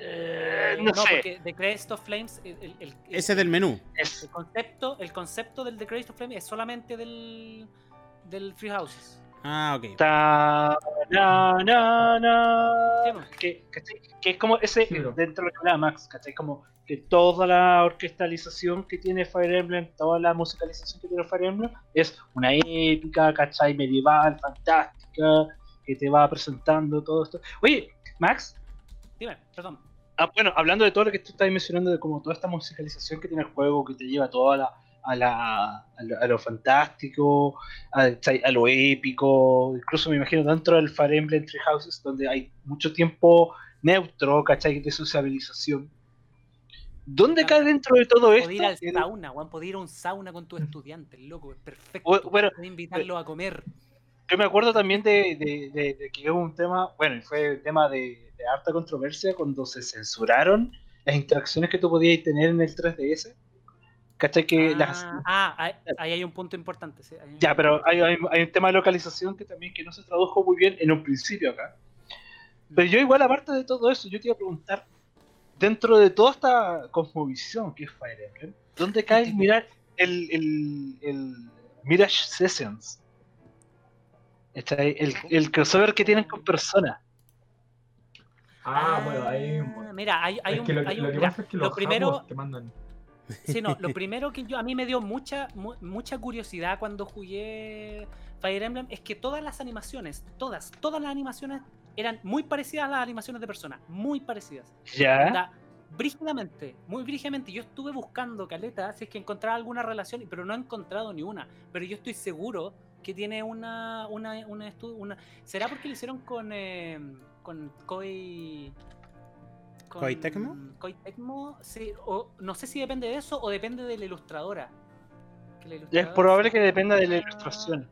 Eh, no, sé, porque The Crest of Flames, el, el- el- Ese del menú. el concepto, el concepto del The Crest of Flames es solamente del, del Free Houses. Ah, ok. Ta- na, na, na. Sí, que, es como ese Sí, dentro de lo que hablaba Max, ¿cachai? Como que toda la orquestalización que tiene Fire Emblem, toda la musicalización que tiene Fire Emblem es una épica, ¿cachai? Medieval, fantástica, que te va presentando todo esto. Oye, Max, Dime, perdón. ah, bueno, hablando de todo lo que tú estás mencionando, de como toda esta musicalización que tiene el juego, que te lleva toda la, a, la, a, lo, a lo fantástico, a, a lo épico, incluso me imagino dentro del Fire Emblem Three Houses, donde hay mucho tiempo neutro, ¿cachai? De sociabilización. ¿Dónde cae dentro de todo esto? Poder ir al sauna, Juan, poder ir a un sauna con tus estudiantes, loco, es perfecto. Bu- bueno, invitarlos a comer. Yo me acuerdo también de, de- de- de que hubo un tema, bueno, fue un tema de, de harta controversia cuando se censuraron las interacciones que tú podías tener en el 3DS. ¿Cachai? Que las, ah, ah, ahí, hay un punto importante. sí, ahí hay un Ya, pero hay, hay- hay un tema de localización que también que no se tradujo muy bien en un principio acá. Pero yo igual, aparte de todo eso, yo te iba a preguntar, dentro de toda esta cosmovisión que es Fire Emblem, ¿dónde cae el mirar el, el, el Mirage Sessions? Está ahí, El, el crossover que tienen con personas. Ah, bueno, ahí hay un Ah, Mira, hay, hay un. lo, hay lo un- que mira, pasa es que lo los primero, te mandan. Sí, no, lo primero que yo a mí me dio mucha mu- mucha curiosidad cuando jugué Fire Emblem es que todas las animaciones, todas, todas las animaciones eran muy parecidas a las animaciones de Persona, muy parecidas. Ya. Onda, brígidamente, muy brígidamente. Yo estuve buscando caleta si es que encontraba alguna relación, pero no he encontrado ni una. Pero yo estoy seguro que tiene una una una, una- ¿Será porque lo hicieron con eh, con Koei con- ¿Koei Tecmo? Koei Tecmo, sí, o no sé si depende de eso o depende de la ilustradora. Que la Ya es probable que dependa de la ilustración.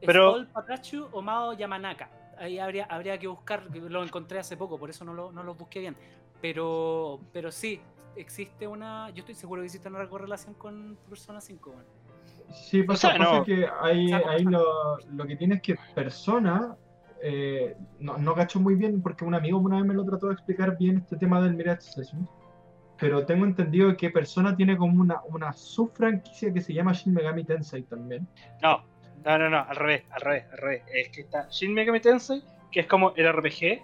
es Pero- Paul Patrachu o Mao Yamanaka. Ahí habría, habría que buscar, que lo encontré hace poco, por eso no lo, no lo busqué bien. Pero, pero sí, existe una. Yo estoy seguro que existe una correlación con Persona 5. bueno. Sí, pasa, sea, pasa no. que ahí, ahí lo, lo que tiene es que persona, eh, no, no cacho muy bien porque un amigo una vez me lo trató de explicar bien este tema del Mirage Sessions, pero tengo entendido que persona tiene como una, una subfranquicia que se llama Shin Megami Tensei también. No, no, no, no, al revés, al revés, al revés. Es que está Shin Megami Tensei, que es como el RPG, y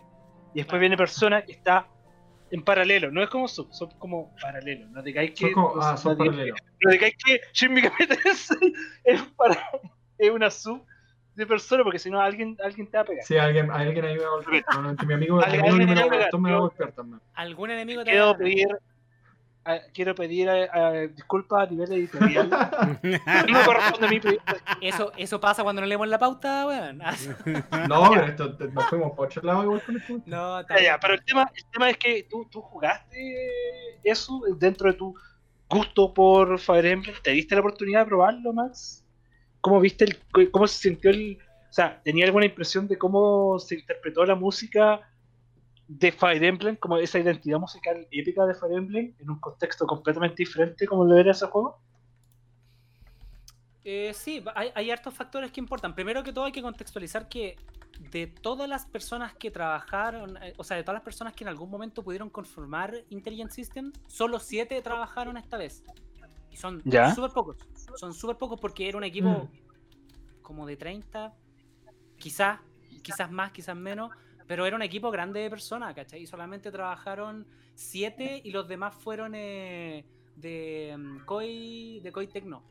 después viene Persona, que está en paralelo. No es como sub, son como paralelo. No digáis que. Son como- ah, son no digáis- paralelos. no digáis que Shin Megami Tensei es, para, es una sub de Persona, porque si no alguien, alguien te va a pegar. Sí, alguien, alguien ahí me va a golpear. Probablemente mi amigo, mi me va a contó me va a pegar. golpear también. ¿Algún enemigo te Quiero va a pedir, a- quiero pedir a- a- disculpas a nivel editorial. No me corresponde a mí pedir Eso, eso pasa cuando no leemos la pauta, weón. No, pero esto, nos fuimos por otro lado igual con esto. no, está Ya, ya, bien. pero el tema, el tema es que tú, tú jugaste eso dentro de tu gusto por Fire Emblem. ¿Te diste la oportunidad de probarlo, Max? ¿Cómo viste el, cómo se sintió el, o sea, tenía alguna impresión de cómo se interpretó la música de Fire Emblem, como esa identidad musical épica de Fire Emblem en un contexto completamente diferente como lo era ese juego? Eh, sí, hay, hay hartos factores que importan. Primero que todo hay que contextualizar que de todas las personas que trabajaron, eh, o sea, de todas las personas que en algún momento pudieron conformar Intelligent System, solo siete trabajaron esta vez. Y son Ya. súper pocos. Son súper pocos porque era un equipo como de 30, quizás, quizás más, quizás menos, pero era un equipo grande de personas, ¿cachai? Y solamente trabajaron siete y los demás fueron eh, de mm, Koi, de Koi Tecno.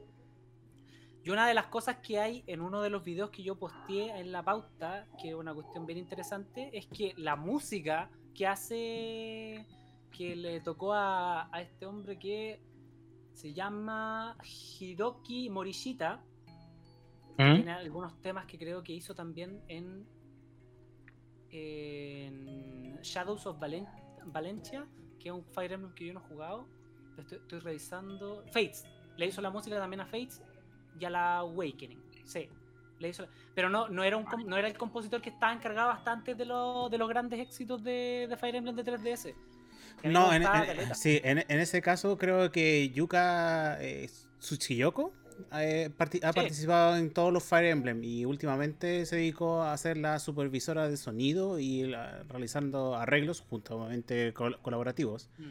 Y una de las cosas que hay en uno de los videos que yo posteé en la pauta, que es una cuestión bien interesante, es que la música que hace, que le tocó a, a este hombre que se llama Hiroki Morishita, ¿Mm? tiene algunos temas que creo que hizo también en, en Shadows of Valen- Valencia, que es un Fire Emblem que yo no he jugado. Lo Estoy, estoy revisando. Fates. Le hizo la música también a Fates y a la Awakening. Sí. Le hizo, pero no, no, era un, no era el compositor que estaba encargado bastante de, los de los grandes éxitos de, de Fire Emblem de 3DS. No, en, en- sí, en, en ese caso creo que Yuka eh, Tsuchiyoko eh, ha Sí. participado en todos los Fire Emblem y últimamente se dedicó a ser la supervisora de sonido y la- realizando arreglos juntamente col- colaborativos. Mm.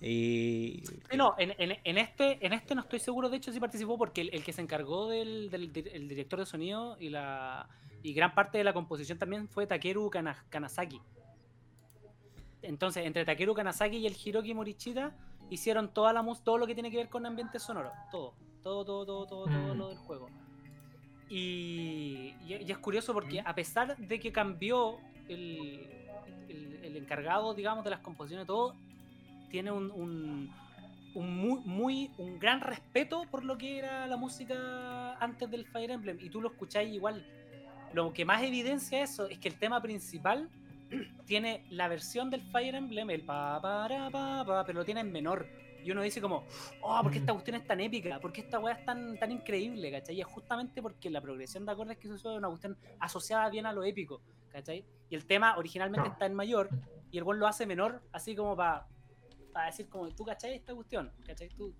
Y Sí, no, en, en- en este, en este no estoy seguro, de hecho sí participó porque el, el que se encargó del, del- del- el director de sonido y la y gran parte de la composición también fue Takeru Kana- Kanazaki. Entonces, entre Takeru Kanazaki y el Hiroki Morichita hicieron toda la mus- todo lo que tiene que ver con ambiente sonoro, todo, todo, todo, todo, todo, todo Mm. lo del juego. Y, y- y es curioso porque a pesar de que cambió el, el- el encargado, digamos, de las composiciones, todo, tiene un, un, un muy, muy, un gran respeto por lo que era la música antes del Fire Emblem. Y tú lo escucháis igual. Lo que más evidencia eso es que el tema principal tiene la versión del Fire Emblem, el pa, para, pa, pa, pero lo tiene en menor. Y uno dice como, oh, ¿por qué esta cuestión es tan épica? ¿Por qué esta weá es tan, tan increíble? ¿Cachai? Y es justamente porque la progresión de acordes que se usa es una cuestión asociada bien a lo épico, ¿cachai? Y el tema originalmente está en mayor y el buen lo hace menor, así como para decir como, ¿tú cachai esta cuestión? ¿Cachai? Tú,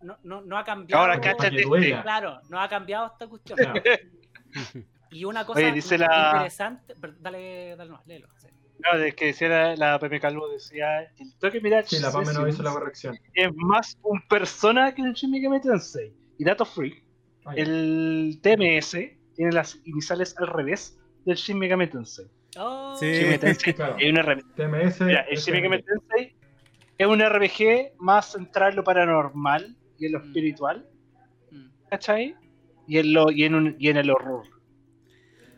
no, no, no ha cambiado. Ahora cáchate este. Claro, no ha cambiado esta cuestión. Claro. Y una cosa Oye, dice interesante, dale, dale más, léelo. sí. No, es que decía la, la Pepe Calvo, decía el toque Mirage Sí, la PAME no hizo la corrección. es más un persona que el Shin Megami Tensei. Y dato freak, Ah, el TMS tiene las iniciales al revés del Shin Megami Tensei. Oh, Sí. Shin Megami Tensei Claro. es re- TMS. Mira, el Shin Megami. Tensei Es un RPG más centrado en lo paranormal y en lo Mm. espiritual, Mm. ¿cachai? Y en, lo, y en, un- y en el horror.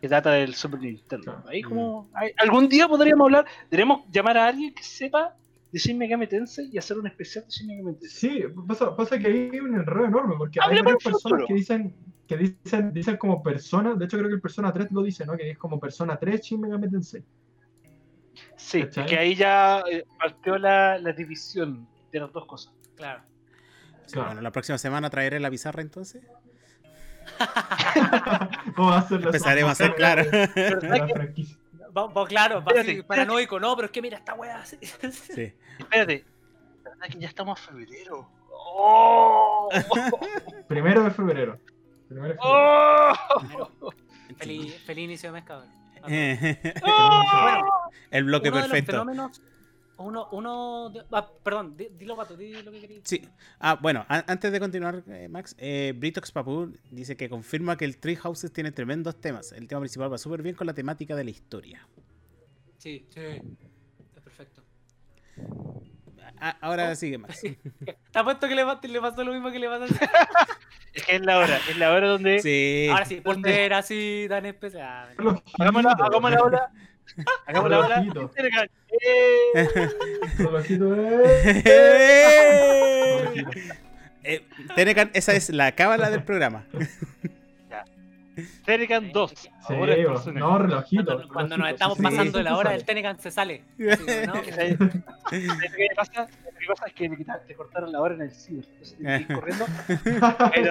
Que trata del Super Nintendo. Claro. Ahí como, hay- algún día podríamos hablar, debemos llamar a alguien que sepa de Shin Megami Tensei y hacer un especial de Shin Megami Tensei. Sí, pasa, pasa que ahí hay un enredo enorme, porque hay varias del personas que dicen, que dicen, dicen como persona, de hecho creo que el Persona 3 lo dice, ¿no? Que es como Persona 3 Shin Megami Tensei. Sí, ¿Cachai? que ahí ya eh, partió la, la división de las dos cosas. Claro. Sí, Claro. Bueno, la próxima semana traeré la pizarra entonces. ¿Cómo va a ser la Empezaremos a hacer, claro. la franquicia? Va- va- claro, va Espérate, así, espérate. paranoico, no, pero es que mira esta weá. Sí. Espérate, ¿verdad que ya estamos a febrero? ¡Oh! Primero de febrero. Primero de febrero. ¡Oh! feliz, feliz inicio de mes, cabrón. ¡Oh! El bloque uno de los perfecto. fenómenos, uno, uno, de- ah, perdón, di- dilo pato, di lo que querías. Sí. Ah, bueno, a- antes de continuar, eh, Max, eh, Britox Papu dice que confirma que el Tree Houses tiene tremendos temas. El tema principal va súper bien con la temática de la historia. Sí, sí, es perfecto. Ah, ahora Oh. sigue, Max. ¿Te apuesto que le, le pasó lo mismo que le pasó a Es que es la hora, es la hora donde Sí. Ahora sí, por ser así tan especial. Hagamos la, hagamos la ola. Hagamos la ola. Relojito. ¡Eh! Relojito, eh. ¡Eh! Eh, Tenecan, esa es la cábala del programa. Tenecan 2. Sí, Ahora no, relojito. Cuando, cuando nos estamos sí, pasando sí, de la hora, sale. el Tenecan se sale. Así, ¿no? ¿Sabes ¿Sabes qué pasa? Lo que pasa es que le cortaron la hora en el ciber. Entonces ir corriendo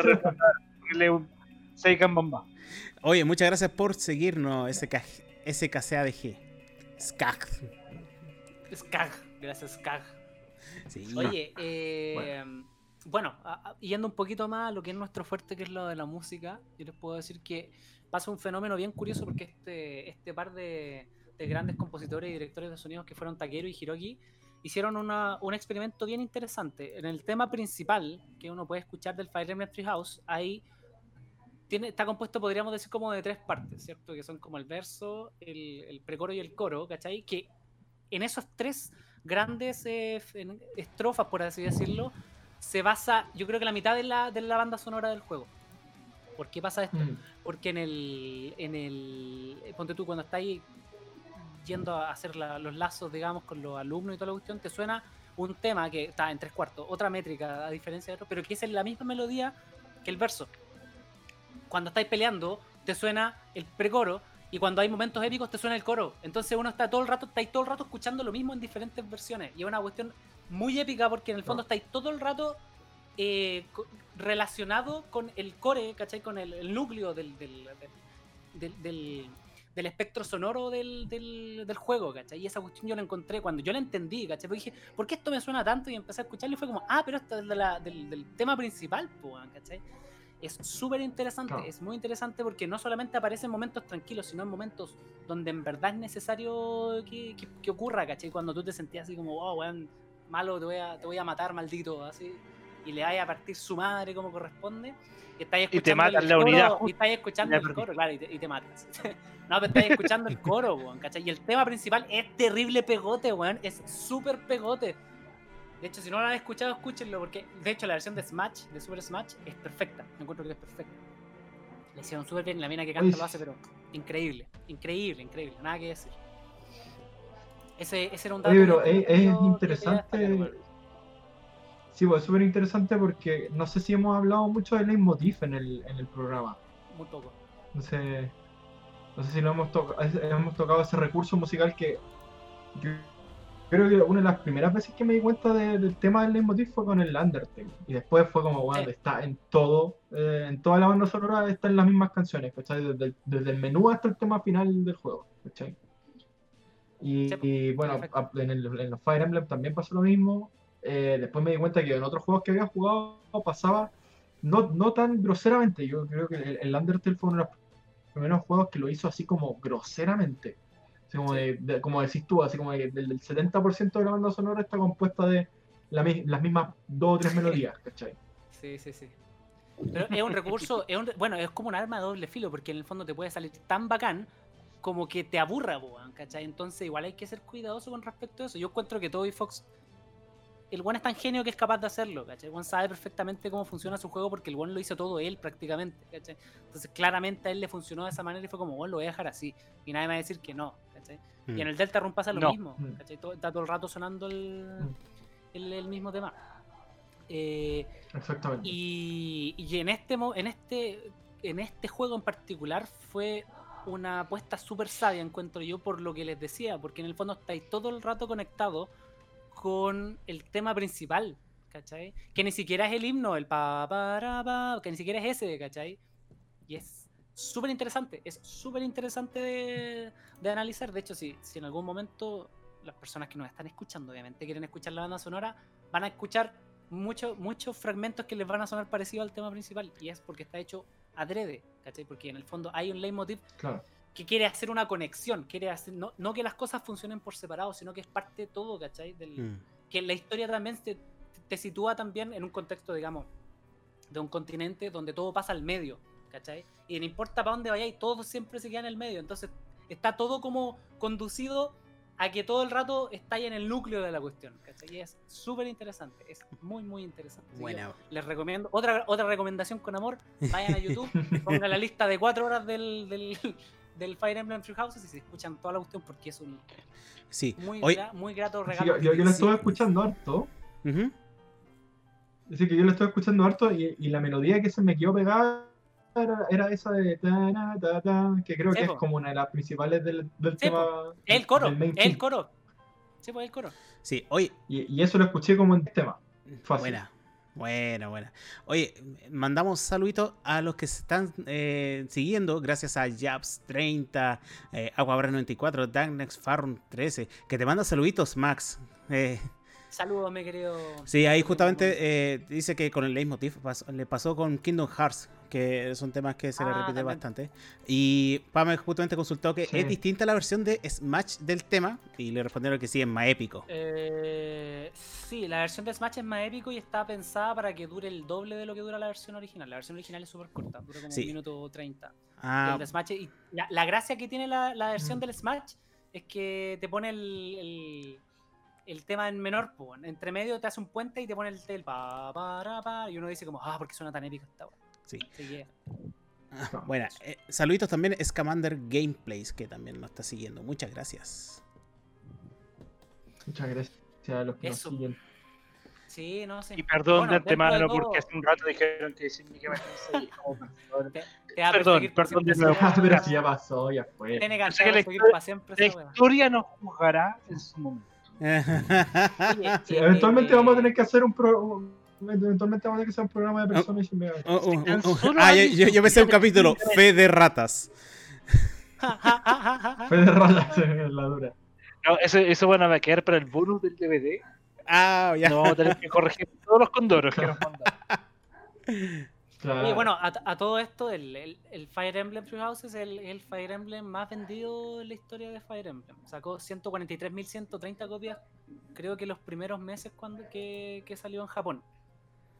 reemplazar, ponerle un Seikan Bomba. Oye, muchas gracias por seguirnos, SK, SKCADG. Skag. Skag, gracias Skag. Sí. Oye, eh, bueno, a- a- yendo un poquito más a lo que es nuestro fuerte, que es lo de la música, yo les puedo decir que pasa un fenómeno bien curioso porque este, este par de, de grandes compositores y directores de sonidos que fueron Takeru y Hiroki hicieron una- un experimento bien interesante. En el tema principal que uno puede escuchar del Fire Emblem Treehouse, ahí tiene, está compuesto, podríamos decir, como de tres partes, ¿cierto? Que son como el verso, el, el precoro y el coro, ¿cachai? Que en esos tres grandes eh, estrofas, por así decirlo, se basa, yo creo que la mitad de la, de la banda sonora del juego. ¿Por qué pasa esto? Mm, Porque en el, en el. Ponte tú, cuando estáis yendo a hacer la- los lazos, digamos, con los alumnos y toda la cuestión, te suena un tema que está en tres cuartos, otra métrica a diferencia de otro, pero que es en la misma melodía que el verso. Cuando estáis peleando, te suena el precoro. Y cuando hay momentos épicos te suena el coro. Entonces uno está todo el rato, estáis todo el rato escuchando lo mismo en diferentes versiones. Y es una cuestión muy épica porque en el fondo No. estáis todo el rato eh, relacionado con el core, ¿cachai? Con el, el núcleo del, del, del, del- del- del espectro sonoro del, del, juego, ¿cachai? Y esa cuestión yo la encontré cuando yo la entendí, ¿cachai? Porque dije, ¿por qué esto me suena tanto? Y empecé a escucharlo y fue como, ah, pero esto es de la- del, del tema principal, ¿cachai? Es súper interesante, Claro. es muy interesante porque no solamente aparece en momentos tranquilos, sino en momentos donde en verdad es necesario que, que- que ocurra, ¿cachai? Cuando tú te sentías así como, wow, weón, malo, te voy a, te voy a matar, maldito, así, y le vayas a partir su madre como corresponde, y estáis Y te escuchando matan el la coro, unidad y estáis escuchando el coro, claro, y te, y te matas. no, pero estáis escuchando el coro, weón, ¿cachai? Y el tema principal es terrible pegote, weón, es súper pegote. De hecho, si no lo han escuchado, escúchenlo, porque de hecho la versión de Smash, de Super Smash, es perfecta. Me encuentro que es perfecta. Le hicieron súper bien, la mina que canta Uy. lo hace, pero increíble, increíble, increíble, nada que decir. Ese, ese era un dato. Oye, pero es, interesante. Sí, pues es súper interesante porque no sé si hemos hablado mucho del leitmotiv en el, en el programa. Muy poco. No sé, no sé si lo hemos, tocado hemos tocado ese recurso musical que creo que una de las primeras veces que me di cuenta de- del tema del leitmotiv fue con el Undertale. Y después fue como, bueno, Sí. está en todo, eh, en toda la banda sonora están las mismas canciones, ¿cachai? Desde, el- desde el menú hasta el tema final del juego, ¿cachai? Y, Sí, y, bueno, a- en, el- en los Fire Emblem también pasó lo mismo. Eh, después me di cuenta que en otros juegos que había jugado pasaba no, no tan groseramente. Yo creo que el, el Undertale fue uno de los primeros juegos que lo hizo así como groseramente. Como, Sí. de- de- como decís tú, así como que del 70% de la banda sonora está compuesta de la las mismas dos o tres melodías, ¿cachai? Sí, sí, sí. Pero es un recurso, es un, bueno, es como un arma de doble filo, porque en el fondo te puede salir tan bacán como que te aburra, ¿cachai? Entonces igual hay que ser cuidadoso con respecto a eso. Yo encuentro que Toby Fox el one es tan genio que es capaz de hacerlo, ¿cachai? El one sabe perfectamente cómo funciona su juego porque el one lo hizo todo él prácticamente, ¿cachai? Entonces claramente a él le funcionó de esa manera y fue como, bueno, lo voy a dejar así. Y nadie me va a decir que no, ¿cachai? Mm. Y en el Delta Run pasa lo No. mismo, Mm. ¿cachai? Todo- está todo el rato sonando el, Mm. el, el mismo tema. Eh, Exactamente. y, y en este en este en este juego en particular fue una apuesta súper sabia, encuentro yo, por lo que les decía, porque en el fondo estáis todo el rato conectados con el tema principal, ¿cachai? Que ni siquiera es el himno, el pa, para, pa, que ni siquiera es ese, ¿cachai? Y es súper interesante, es súper interesante de, de analizar. De hecho, si, si en algún momento las personas que nos están escuchando, obviamente, quieren escuchar la banda sonora, van a escuchar muchos muchos fragmentos que les van a sonar parecidos al tema principal. Y es porque está hecho adrede, ¿cachai? Porque en el fondo hay un leitmotiv Claro. que quiere hacer una conexión, quiere hacer, no, no que las cosas funcionen por separado, sino que es parte de todo, ¿cachai? Del, Mm. que la historia también te, te sitúa también en un contexto, digamos, de un continente donde todo pasa al medio, ¿cachai? Y no importa para dónde vayáis, todo siempre se queda en el medio. Entonces está todo como conducido a que todo el rato está ahí en el núcleo de la cuestión, ¿cachai? Y es súper interesante, es muy, muy interesante. Buena. Les recomiendo, otra, otra recomendación con amor, vayan a YouTube, pongan la lista de cuatro horas del, del, del Fire Emblem Three Houses y se escuchan toda la cuestión porque es un Sí. muy, Hoy, gra- muy grato Sí, regalo. yo, yo, yo lo estuve escuchando harto. Ujú. Así que yo lo estuve escuchando harto y, y la melodía que se me quedó pegada era, era esa de ta, na, ta, ta, que creo Sí, que es como una de las principales del, del Sí, tema. El coro, el coro. Sí, pues el coro. Sí, hoy. Y, y eso lo escuché como en tema. Fácil. Buena. Buena, buena. Oye, mandamos saluditos a los que se están eh, siguiendo, gracias a Jabs30, eh, Aguabra94, Darknex Farm 13, que te manda saluditos, Max. Eh, Saludos, mi querido. sí, ahí justamente eh, dice que con el leitmotiv pas- le pasó con Kingdom Hearts, que son temas que se le Ah, repite también. bastante. Y Pame justamente consultó que Sí. es distinta la versión de Smash del tema, y le respondieron que sí, es más épico. Eh, sí, la versión de Smash es más épico y está pensada para que dure el doble de lo que dura la versión original. La versión original es súper corta, dura como Sí. un minuto 30. Ah, Smash, y la, la gracia que tiene la, la versión del Smash es que te pone el, el, el tema en menor, po, entre medio te hace un puente y te pone el, el pa, pa, ra, pa, y uno dice como, ah, ¿por qué suena tan épico esta weá?". sí. Ah, Bueno, eh, saluditos también es Commander Gameplays, que también nos está siguiendo. Muchas gracias. Muchas gracias a los que Eso. nos siguen. sí, no sé. Y perdón Bueno, de antemano todo, porque hace un rato dijeron que decirme que me te- te perdón, perdón de nuevo. Ah, pero si ya pasó, ya fue. Tiene que que la historia- para siempre La historia nos juzgará en su momento. Sí, eventualmente eh, vamos a tener que hacer un pro... Eventualmente vamos a tener que hacer un programa de personas y me Oh, oh, oh, Tan oh. solo Ah, yo, yo, pensé un capítulo, Fe de Ratas. Fue de ratas en la dura. No, eso, eso bueno, va a quedar para el bonus del DVD. Ah, ya. No vamos a tener que corregir todos los condoros que nos mandan. Claro. Oye, bueno, a, a todo esto, el, el- el Fire Emblem Three Houses es el, el Fire Emblem más vendido en la historia de Fire Emblem. Sacó 143.130 copias, creo que los primeros meses cuando que, que salió en Japón.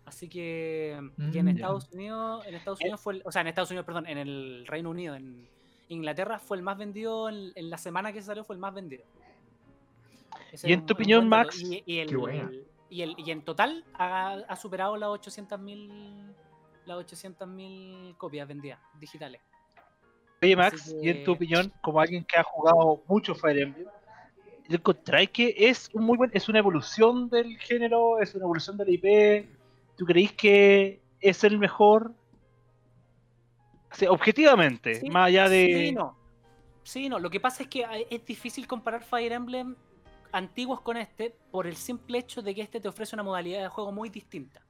Así que, y en Mm. Estados Unidos, en Estados Unidos fue, el- o sea, en Estados Unidos, perdón, en el Reino Unido, en Inglaterra fue el más vendido, en, en la semana que salió fue el más vendido. Ese Y en tu opinión. Max, Y, y qué y, y en total ha, ha superado las 800.000 las 800.000 copias vendidas digitales. Oye, Max, y en tu opinión, como alguien que ha jugado mucho Fire Emblem, ¿encontráis que es un muy buen, es una evolución del género, es una evolución de la IP? ¿Tú creéis que es el mejor? O sea, objetivamente, Sí, más allá de. Sí, no. Sí, no. Lo que pasa es que hay- es difícil comparar Fire Emblem antiguos con este por el simple hecho de que este te ofrece una modalidad de juego muy distinta.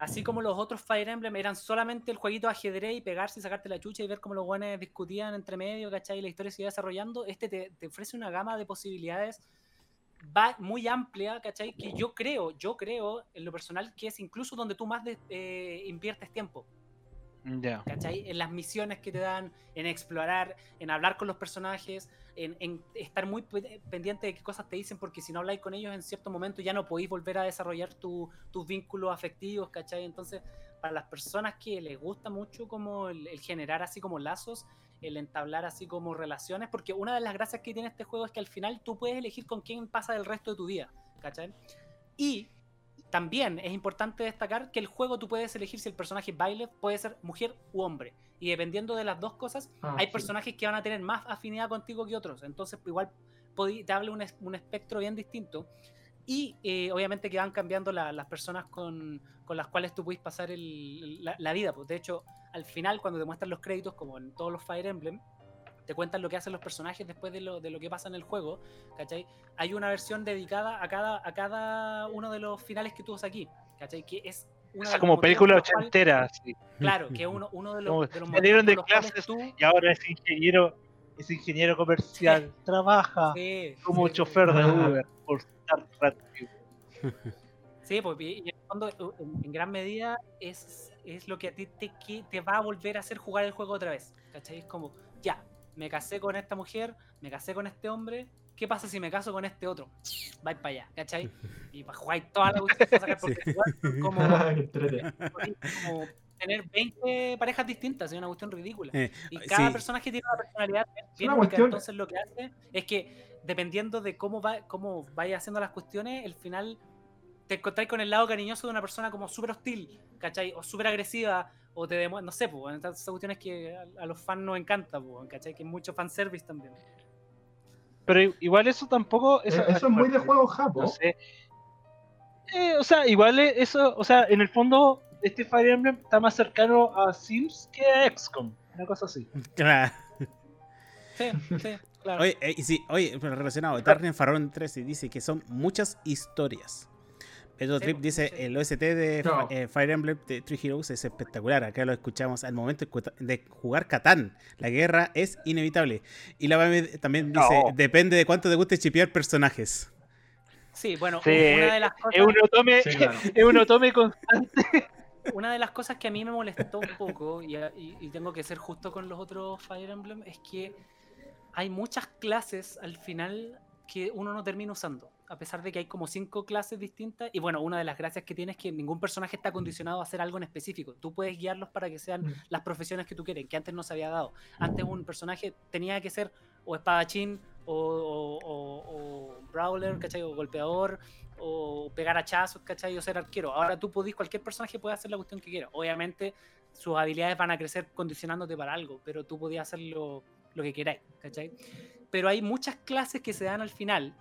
Así como los otros Fire Emblem eran solamente el jueguito ajedrez y pegarse y sacarte la chucha y ver cómo los guanes discutían entre medio, ¿cachai? Y la historia se iba desarrollando. Este te, te ofrece una gama de posibilidades va muy amplia, ¿cachai? Que yo creo, yo creo en lo personal que es incluso donde tú más de- eh, inviertes tiempo. ¿Cachai? En las misiones que te dan, en explorar, en hablar con los personajes, en, estar muy pe- pendiente de qué cosas te dicen, porque si no habláis con ellos en cierto momento ya no podéis volver a desarrollar tu- tus vínculos afectivos, ¿cachai? Entonces, para las personas que les gusta mucho como el, generar así como lazos, el entablar así como relaciones, porque una de las gracias que tiene este juego es que al final tú puedes elegir con quién pasa el resto de tu vida, ¿cachai? Y también es importante destacar que el juego tú puedes elegir si el personaje baile puede ser mujer u hombre. Y dependiendo de las dos cosas, Ah, hay sí. personajes que van a tener más afinidad contigo que otros. Entonces, igual te habla un, un espectro bien distinto. Y eh, obviamente que van cambiando la- las personas con, con las cuales tú puedes pasar el- la, la vida. Pues de hecho, al final, cuando te muestran los créditos, como en todos los Fire Emblem, te cuentan lo que hacen los personajes después de lo, de lo que pasa en el juego. ¿Cachai? Hay una versión dedicada a cada, a cada uno de los finales que tú ves aquí. ¿Cachai? Que es una Esa los como película ochentera. así. Claro, que es uno, uno de los, Como de los salieron de clases cuales Y ahora es ingeniero, es ingeniero comercial. Trabaja tú... Sí, como sí, chofer de Ah. Uber por estar rápido. Sí, pues y y en el fondo, en, en gran medida, es, es lo que a ti te, que te va a volver a hacer jugar el juego otra vez. ¿Cachai? Es como, ya, me casé con esta mujer, me casé con este hombre, ¿qué pasa si me caso con este otro? Vais para allá, ¿cachai? Y para jugar toda la cuestión porque igual son como, entrete. como tener 20 parejas distintas, es una cuestión ridícula. Eh, Y cada sí. personaje tiene una personalidad bien una única, cuestión- entonces lo que hace es que dependiendo de cómo va, cómo vaya haciendo las cuestiones, el final te encontráis con el lado cariñoso de una persona como súper hostil, ¿cachai? O súper agresiva, o te demuestra, no sé, pues, esas cuestiones que a, a los fans nos encanta, pues, ¿cachai? Que es mucho fanservice también. Pero igual eso tampoco. Eso, eso es muy de juego japo. No sé. Eh, o sea, igual es- eso, o sea, en el fondo, este Fire Emblem está más cercano a Sims que a XCOM. Una cosa así. Claro. Sí, sí, claro. Oye, eh, y sí, oye, pero relacionado, Darren Farron 13 dice que son muchas historias. Pedro Trip dice, sí. el OST de No. eh, Fire Emblem de Three Heroes es espectacular. Acá lo escuchamos al momento de jugar Catán. La guerra es inevitable. Y la Bame también dice, depende de cuánto te guste chipear personajes. Sí, bueno, Sí, una de las cosas... Es un otome, Sí, claro. es un otome constante. una de las cosas que a mí me molestó un poco, y, y- y tengo que ser justo con los otros Fire Emblem, es que hay muchas clases al final que uno no termina usando. A pesar de que hay como cinco clases distintas. Y bueno, una de las gracias que tiene es que ningún personaje está condicionado a hacer algo en específico. Tú puedes guiarlos para que sean Mm. las profesiones que tú quieres, que antes no se había dado. Antes un personaje tenía que ser o espadachín, o, o- o- o brawler, ¿cachai? O golpeador, o pegar hachazos, ¿cachai? O ser arquero. Ahora tú podís, cualquier personaje puede hacer la cuestión que quiera. Obviamente sus habilidades van a crecer condicionándote para algo, pero tú podías hacer lo, lo que queráis, ¿cachai? Pero hay muchas clases que se dan al final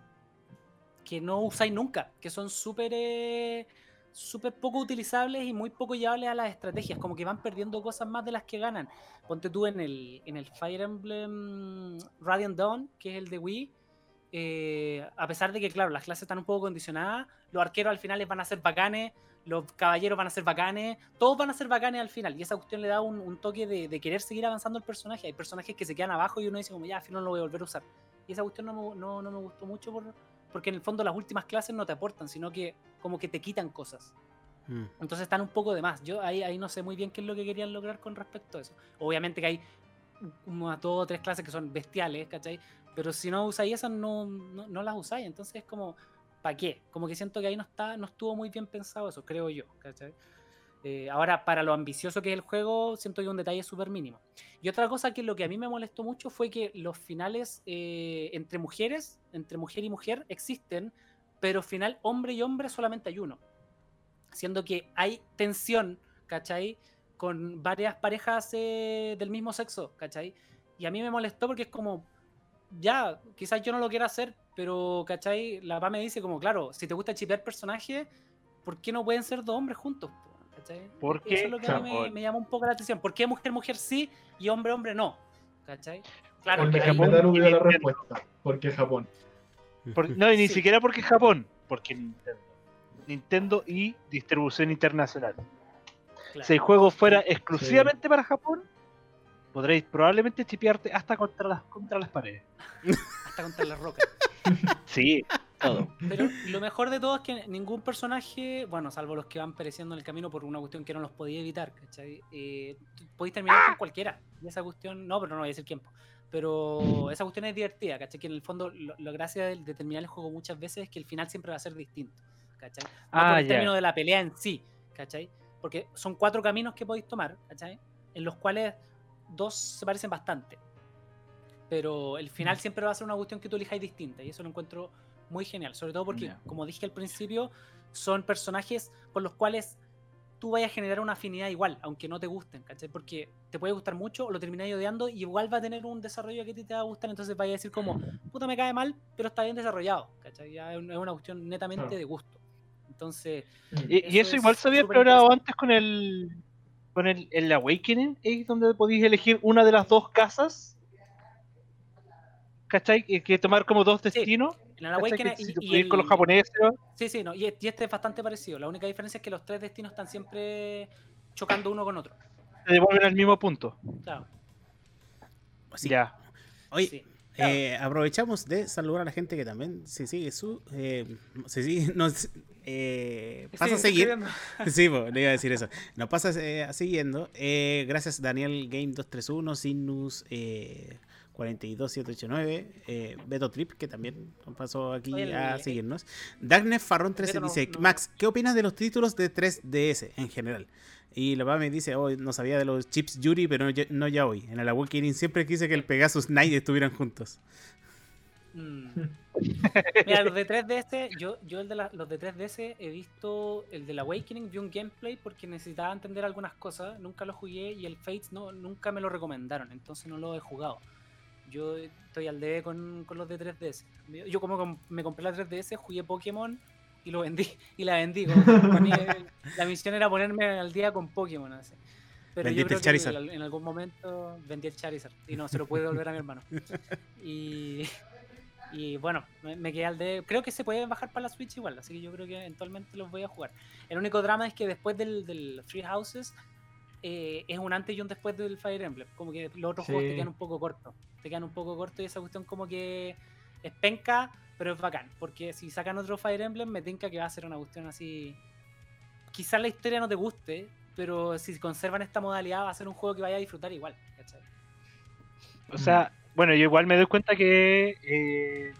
que no usáis nunca, que son eh, súper poco utilizables y muy poco llevables a las estrategias, como que van perdiendo cosas más de las que ganan. Ponte tú en el, en el Fire Emblem Radiant Dawn, que es el de Wii, eh, a pesar de que, claro, las clases están un poco condicionadas, los arqueros al final les van a ser bacanes, los caballeros van a ser bacanes, todos van a ser bacanes al final, y esa cuestión le da un, toque de, querer seguir avanzando el personaje. Hay personajes que se quedan abajo y uno dice como, ya, al final no lo voy a volver a usar. Y esa cuestión no no, no me gustó mucho por, porque en el fondo las últimas clases no te aportan, sino que como que te quitan cosas. Mm. Entonces están un poco de más. Yo ahí, ahí no sé muy bien qué es lo que querían lograr con respecto a eso. Obviamente que hay unas dos o tres clases que son bestiales, ¿cachai? Pero si no usáis esas, no, no, no las usáis. Entonces es como, ¿para qué? Como que siento que ahí no, está, no estuvo muy bien pensado eso, creo yo, ¿cachai? Eh, ahora, para lo ambicioso que es el juego, siento que un detalle súper mínimo. Y otra cosa que lo que a mí me molestó mucho fue que los finales eh, entre mujeres, entre mujer y mujer, existen, pero final hombre y hombre solamente hay uno. Siendo que hay tensión, ¿cachai? Con varias parejas eh, del mismo sexo, ¿cachai? Y a mí me molestó porque es como, ya, quizás yo no lo quiera hacer, pero, ¿cachai? La PA me dice como, claro, si te gusta chipear personajes, ¿por qué no pueden ser dos hombres juntos? ¿Cachai? Porque Eso es lo que a mí me, me llama un poco la atención. ¿Por qué mujer, mujer sí y hombre, hombre no? ¿Cachai? Claro, Porque Japón y hubiera la respuesta. Porque Japón. Por- no, y ni Sí. siquiera porque es Japón, porque Nintendo. Nintendo y distribución internacional. claro. Si el juego fuera exclusivamente para Japón, podréis probablemente chipearte hasta contra las, contra las paredes. hasta contra las rocas. Sí, todo. Pero lo mejor de todo es que ningún personaje, bueno, salvo los que van pereciendo en el camino por una cuestión que no los podía evitar, ¿cachai? Eh, podéis terminar con cualquiera. Y esa cuestión, no, pero no voy a decir quién. po. Pero esa cuestión es divertida, ¿cachai? Que en el fondo, lo, la gracia de, de terminar el juego muchas veces es que el final siempre va a ser distinto, ¿cachai? No Ah, por el término de la pelea en sí, ¿cachai? Porque son cuatro caminos que podéis tomar, ¿cachai? En los cuales dos se parecen bastante. Pero el final Mm. siempre va a ser una cuestión que tú elijáis distinta. Y eso lo encuentro muy genial. Sobre todo porque, como dije al principio, son personajes con los cuales tú vayas a generar una afinidad igual, aunque no te gusten, ¿cachai? Porque te puede gustar mucho o lo termináis odiando y igual va a tener un desarrollo que a ti te va a gustar, entonces vaya a decir como, puta me cae mal, pero está bien desarrollado, ¿cachai? Ya es un- es una cuestión netamente Claro. de gusto. Entonces, Y, y Eso eso es igual se había explorado antes con el con el, el Awakening, ¿eh? donde podéis elegir una de las dos casas. ¿Cachai? Que, que tomar como dos destinos. El. Awakening y- con los japoneses. Sí, sí, no, y, y este es bastante parecido. La única diferencia es que los tres destinos están siempre chocando uno con otro. te devuelven al mismo punto. Claro. Sí. Ya. Oye, sí. eh, aprovechamos de saludar a la gente que también se sigue su. Eh, se sigue, nos eh, pasa a Sí, seguir. estoy viendo. Sí, po, le iba a decir eso. Nos pasa eh, siguiendo. Eh, gracias Daniel Game 231, Sinus eh, 42789, eh, Beto Trip, que también pasó aquí Oye, a seguirnos. Darkness Farron 13 Beto no- dice, no- Max, ¿qué opinas de los títulos de 3DS en general? Y la me dice, oh, no sabía de los chips Yuri, pero no, ya- no ya hoy. En el Awakening siempre quise que el Pegasus Knight estuvieran juntos. Mm. Mira, los de 3DS, yo, yo el de la- los de 3DS he visto el del Awakening, vi un gameplay porque necesitaba entender algunas cosas, nunca lo jugué y el Fates no, nunca me lo recomendaron, entonces no lo he jugado. Yo estoy al debe con, con los de 3DS. Yo como com- me compré la 3DS, jugué Pokémon y lo vendí, y la vendí. que ponía- la misión era ponerme al día con Pokémon. así. Pero yo Vendiste creo el que Charizard. el- en algún momento vendí el Charizard y no se lo pude devolver a mi hermano. Y, y bueno, me, me quedé al de. Creo que se puede bajar para la Switch igual, así que yo creo que eventualmente los voy a jugar. El único drama es que después del, del Free Houses eh, es un antes y un después del Fire Emblem. Como que los otros juegos te Sí. quedan un poco cortos. Te quedan un poco cortos y esa cuestión como que es penca, pero es bacán. Porque si sacan otro Fire Emblem, me tinca que va a ser una cuestión así. Quizás la historia no te guste, pero si conservan esta modalidad va a ser un juego que vaya a disfrutar igual. ¿cachai? O sea, bueno, yo igual me doy cuenta que eh,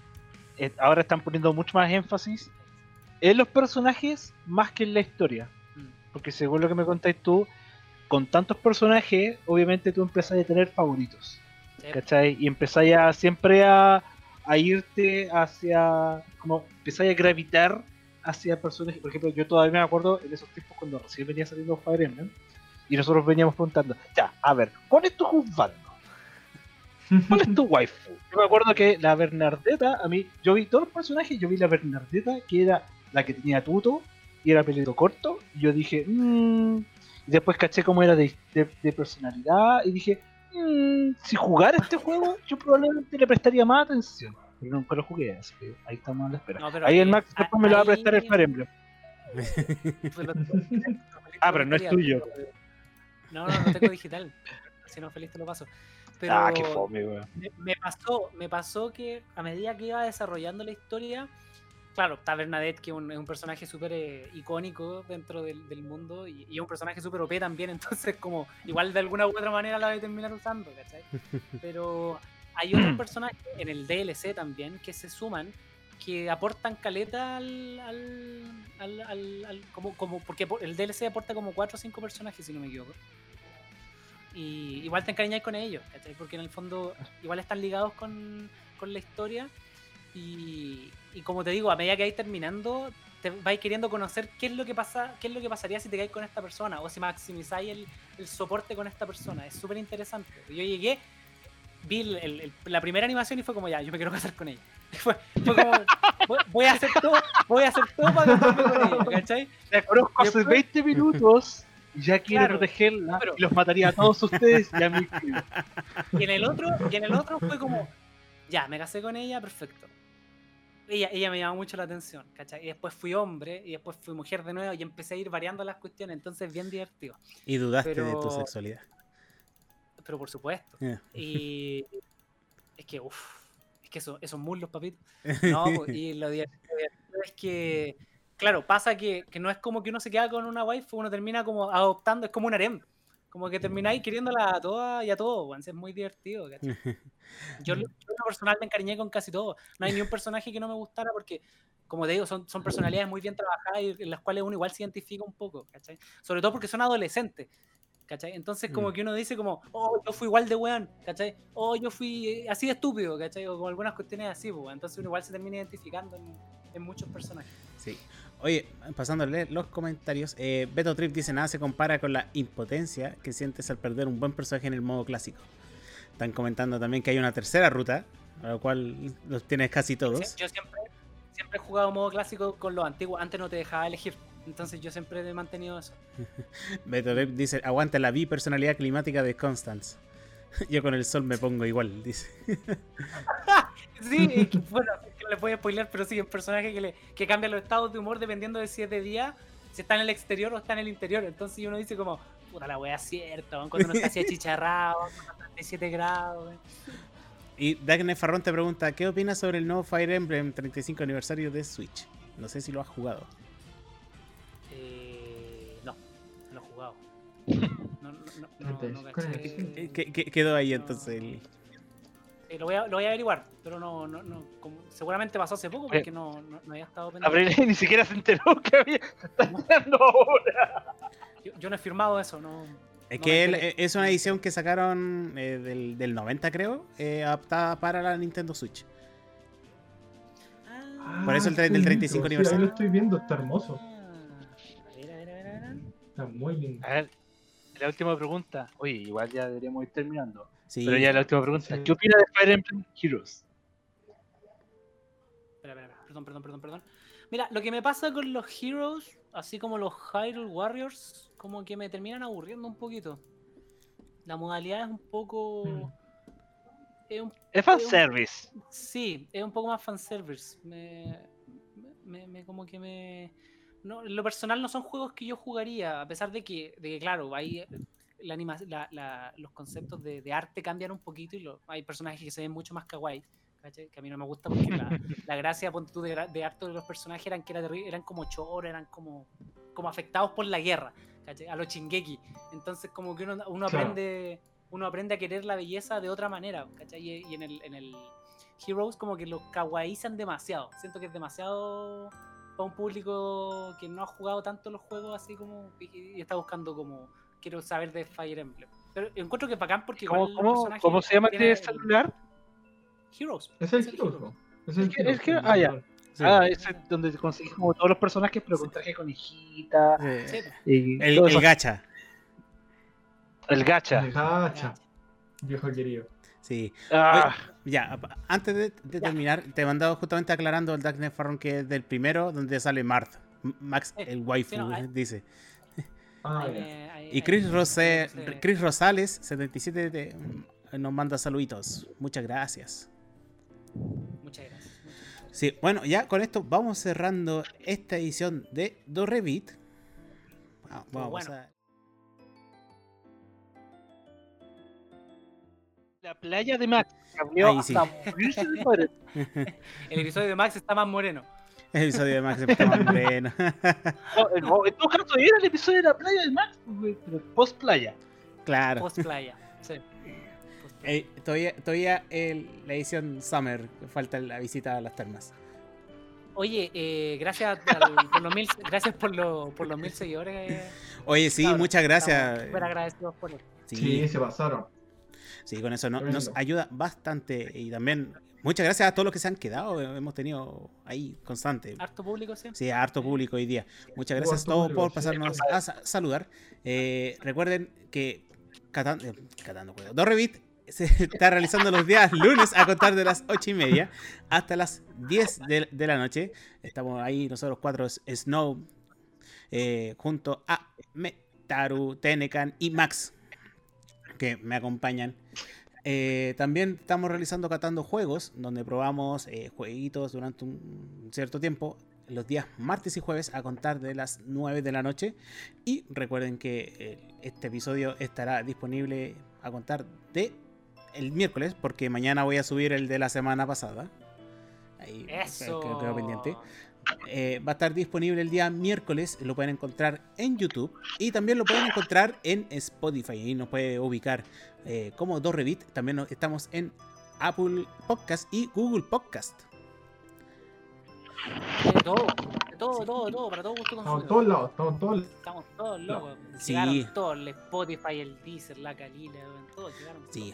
eh, ahora están poniendo mucho más énfasis en los personajes más que en la historia. Mm. Porque según lo que me contáis tú, con tantos personajes, obviamente tú empezás a tener favoritos. Sí. ¿Cachai? Y empezáis a siempre a, a irte hacia. como empezáis a gravitar hacia personajes. Por ejemplo, yo todavía me acuerdo en esos tiempos cuando recién venía saliendo Fire Emblem. Y nosotros veníamos preguntando, ya, a ver, ¿cuál es tu juzgando? ¿Cuál es tu waifu? Yo me acuerdo que la Bernardeta, a mí, yo vi todos los personajes, yo vi la Bernardeta, que era la que tenía tuto y era pelito corto, y yo dije, mmm. Y después caché cómo era de, de- de personalidad, y dije, mmm, si jugara este juego, yo probablemente le prestaría más atención. Pero nunca lo jugué, así que ahí estamos a la espera. No, pero ahí el Max después me lo va a ahí- prestar el Fire Emblem. Ah, pero no es tuyo. No, no, no tengo digital. Si no, feliz te lo paso. Pero Ah, qué fome, weón. me, me pasó, me pasó que a medida que iba desarrollando la historia, claro, está Bernadette, que es un, personaje súper eh, icónico dentro del, del mundo y, es un personaje súper OP también, entonces como igual de alguna u otra manera la voy a terminar usando, ¿cachai? Pero hay otros personajes en el DLC también que se suman que aportan caleta al, al, al, como, como porque po- el DLC aporta como 4 o 5 personajes si no me equivoco y igual te encariñáis con ellos ¿cachai? porque en el fondo igual están ligados con, con la historia y, y como te digo a medida que vais terminando te vais queriendo conocer qué es lo que pasa qué es lo que pasaría si te caes con esta persona o si maximizáis el, el soporte con esta persona es súper interesante yo llegué vi el- el- el- la primera animación y fue como ya yo me quiero casar con ella fue, fue como voy, voy a hacer todo voy a hacer todo para casarme con ella ¿cachai? La conozco hace Después- 20 minutos y ya quiere Claro, protegerla pero- y los mataría a todos ustedes y a mí. Y en el otro, y en el otro fue como, ya, me casé con ella, perfecto. Ella, ella me llamó mucho la atención, ¿cachai? Y después fui hombre, y después fui mujer de nuevo, y empecé a ir variando las cuestiones, entonces bien divertido. Y dudaste de tu sexualidad. Pero por supuesto. Y es que, uff, es que eso, esos muslos, papito. No, po, y lo divertido lo divertido es que, claro, pasa que, que no es como que uno se queda con una waifu, uno termina como adoptando, es como un harem. Como que termináis queriéndola a todas y a todos, es muy divertido, ¿cachai? Yo, yo lo personal me encariñé con casi todo. No hay ni un personaje que no me gustara porque, como te digo, son, son personalidades muy bien trabajadas y en las cuales uno igual se identifica un poco, ¿cachai? Sobre todo porque son adolescentes. ¿cachai? Entonces como Mm. que uno dice como, oh, yo fui igual de weón, ¿cachai? Oh, yo fui eh, así de estúpido, ¿cachai? O con algunas cuestiones así, pues, entonces uno igual se termina identificando en, en muchos personajes. Sí. Oye, pasando a leer los comentarios, eh, Beto Trip dice nada se compara con la impotencia que sientes al perder un buen personaje en el modo clásico. Están comentando también que hay una tercera ruta, a lo cual los tienes casi todos. Sí, Yo siempre, siempre he jugado modo clásico con los antiguos, antes no te dejaba elegir, entonces yo siempre he mantenido eso. Beto Trip dice, aguanta la bipersonalidad climática de Constance. Yo con el sol me pongo igual, dice. Sí, que, bueno, es que no le voy a spoiler, pero sí, un personaje que, le, que cambia los estados de humor dependiendo de si es de día, si está en el exterior o está en el interior. Entonces uno dice como, puta la wea cierta, cuando uno está así achicharrado, cuando está a 37 grados. Y Dagne Farrón te pregunta, ¿qué opinas sobre el nuevo Fire Emblem 35 aniversario de Switch? No sé si lo has jugado. Eh, no, no lo he jugado. No, no, no, no, no, Con caché. el- ¿Qué, qué- quedó ahí No. entonces? el- Eh, lo, voy a, lo voy a averiguar, pero no, no, no como- seguramente pasó hace poco porque no, no, no había estado pendiente. Abril ni siquiera se enteró que había. Está ahora. Yo, yo no he firmado eso, no. Es No que él- enteré. es una edición que sacaron eh, del, del 90, creo, eh, adaptada para la Nintendo Switch. Por eso el tren del qué 35 lindo, sí, aniversario. lo estoy viendo, está hermoso. A ver, a ver, a ver, a ver. Está muy lindo. A ver, la última pregunta. Oye, igual ya deberíamos ir terminando. Sí, Pero ya la última pregunta. Sí. ¿Qué opina de Fire Emblem Heroes? Espera, espera, espera. Perdón, perdón, perdón, perdón. Mira, lo que me pasa con los Heroes, así como los Hyrule Warriors, como que me terminan aburriendo un poquito. La modalidad es un poco. Mm. Es un- Es fanservice. sí, es un poco más fanservice. Me, me, me- como que me. No, en lo personal no son juegos que yo jugaría, a pesar de que, de que claro, hay la anima- la- la- los conceptos de, de arte cambian un poquito y lo- hay personajes que se ven mucho más kawaii, que a mí no me gusta porque la, gracia ponte tú, de, de arte de los personajes eran que era eran como choros, eran como, como afectados por la guerra, a los chingeki. Entonces como que uno, uno Claro. aprende uno aprende a querer la belleza de otra manera, ¿cachai? Y, y en, el, en el Heroes como que los kawaiizan demasiado. Siento que es demasiado para un público que no ha jugado tanto los juegos así como y está buscando como quiero saber de Fire Emblem. Pero encuentro que es bacán porque ¿Cómo, igual cómo, se llama este celular? Heroes. Es el es el Heroes. Es el Es que- Heroes, es que- el ah, ya. sí. Ah, es donde conseguís como todos los personajes, pero con traje conejita. Eh, Sí, y el, el gacha, El gacha. El gacha, viejo querido. sí. Ah, Ya, antes de, de terminar, te he mandado justamente aclarando el Darknet Farron que es del primero, donde sale Marth. Max, Sí, el waifu, sí, no, hay- dice. Ah, ahí ahí- Y Chris, me- Rose- no sé. Chris Rosales, 77, te- nos manda saluditos. Muchas gracias. Muchas gracias. Sí, bueno, ya con esto vamos cerrando esta edición de Dorrevit. Ah, vamos bueno. a... la playa de Max. Cambió sí. hasta morirse de padre. El episodio de Max está más moreno. El episodio de Max está más moreno. No, en- todo caso, era el episodio de la playa de Max, pero post playa. claro. Post playa. Sí. Post playa. Eh, todavía todavía el- la edición Summer, falta la visita a las termas. Oye, eh, gracias al- por los mil, gracias por, lo- por los mil seguidores. eh, Oye, sí, muchas gracias. Súper agradecidos por eso. Sí, Sí, se pasaron. sí, con eso no- nos ayuda bastante. Y también muchas gracias a todos los que se han quedado. eh, Hemos tenido ahí constante. Harto público, sí. Sí, harto público hoy día. Muchas gracias a todos público, por sí. pasarnos a sa- saludar. Eh, recuerden que eh, Catando Cuidado. Dorrevit se está realizando los días lunes a contar de las 8 y media hasta las 10 de, de la noche. Estamos ahí nosotros cuatro, Snow, eh, junto a Metaru, Tenecan y Max, que me acompañan. Eh, también estamos realizando Catando Juegos, donde probamos eh, jueguitos durante un cierto tiempo, los días martes y jueves a contar de las 9 de la noche. Y recuerden que eh, este episodio estará disponible a contar de el miércoles, porque mañana voy a subir el de la semana pasada. Ahí Eso. quedó- quedó pendiente. Eh, va a estar disponible el día miércoles. Lo pueden encontrar en YouTube y también lo pueden encontrar en Spotify. Ahí nos puede ubicar eh, como Dorrevit. También nos- estamos en Apple Podcast y Google Podcast. De todo, de todo, todo, todo, para todo gusto Estamos en todos lados, estamos todos. Estamos todos locos. Sí. Llegaron todos, el Spotify, el Deezer, la Calila, todos llegaron. Sí.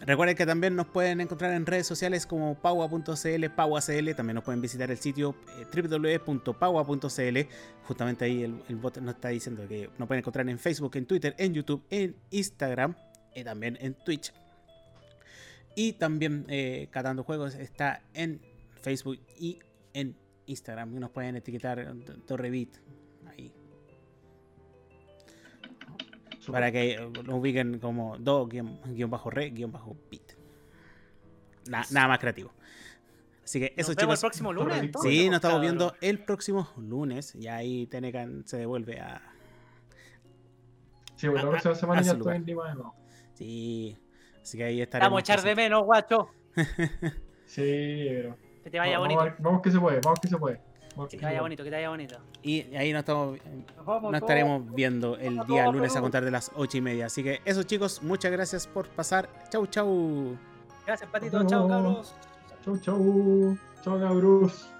Recuerden que también nos pueden encontrar en redes sociales como paua.cl, pauacl. También nos pueden visitar el sitio eh, www.paua.cl. Justamente ahí el, el bot nos está diciendo que nos pueden encontrar en Facebook, en Twitter, en YouTube, en Instagram y también en Twitch. Y también eh, Catando Juegos está en Facebook y en Instagram. Y nos pueden etiquetar eh, Torrevit ahí. Para que eh, lo ubiquen como do guion, guion bajo re guion bajo bit. Na- nada más creativo. Así que eso Nos vemos el chicos. próximo lunes. entonces, Sí, nos estamos viendo el próximo lunes. Y ahí Tenecan se devuelve a. Sí, bueno, la próxima semana a ya estoy en Lima de nuevo. Sí. Así que ahí estaremos. vamos a echar de menos, guacho. Sí, pero. Que te vaya vamos, bonito. vamos que se puede, vamos que se puede. Vamos Que que te vaya bonito, que te vaya bonito. Y ahí nos estamos. Nos estaremos viendo el día lunes a contar de las ocho y media. Así que eso chicos, muchas gracias por pasar. Chau, chau. Gracias, Patito. Vemos. cabros. Chau, chau. Chau, cabros.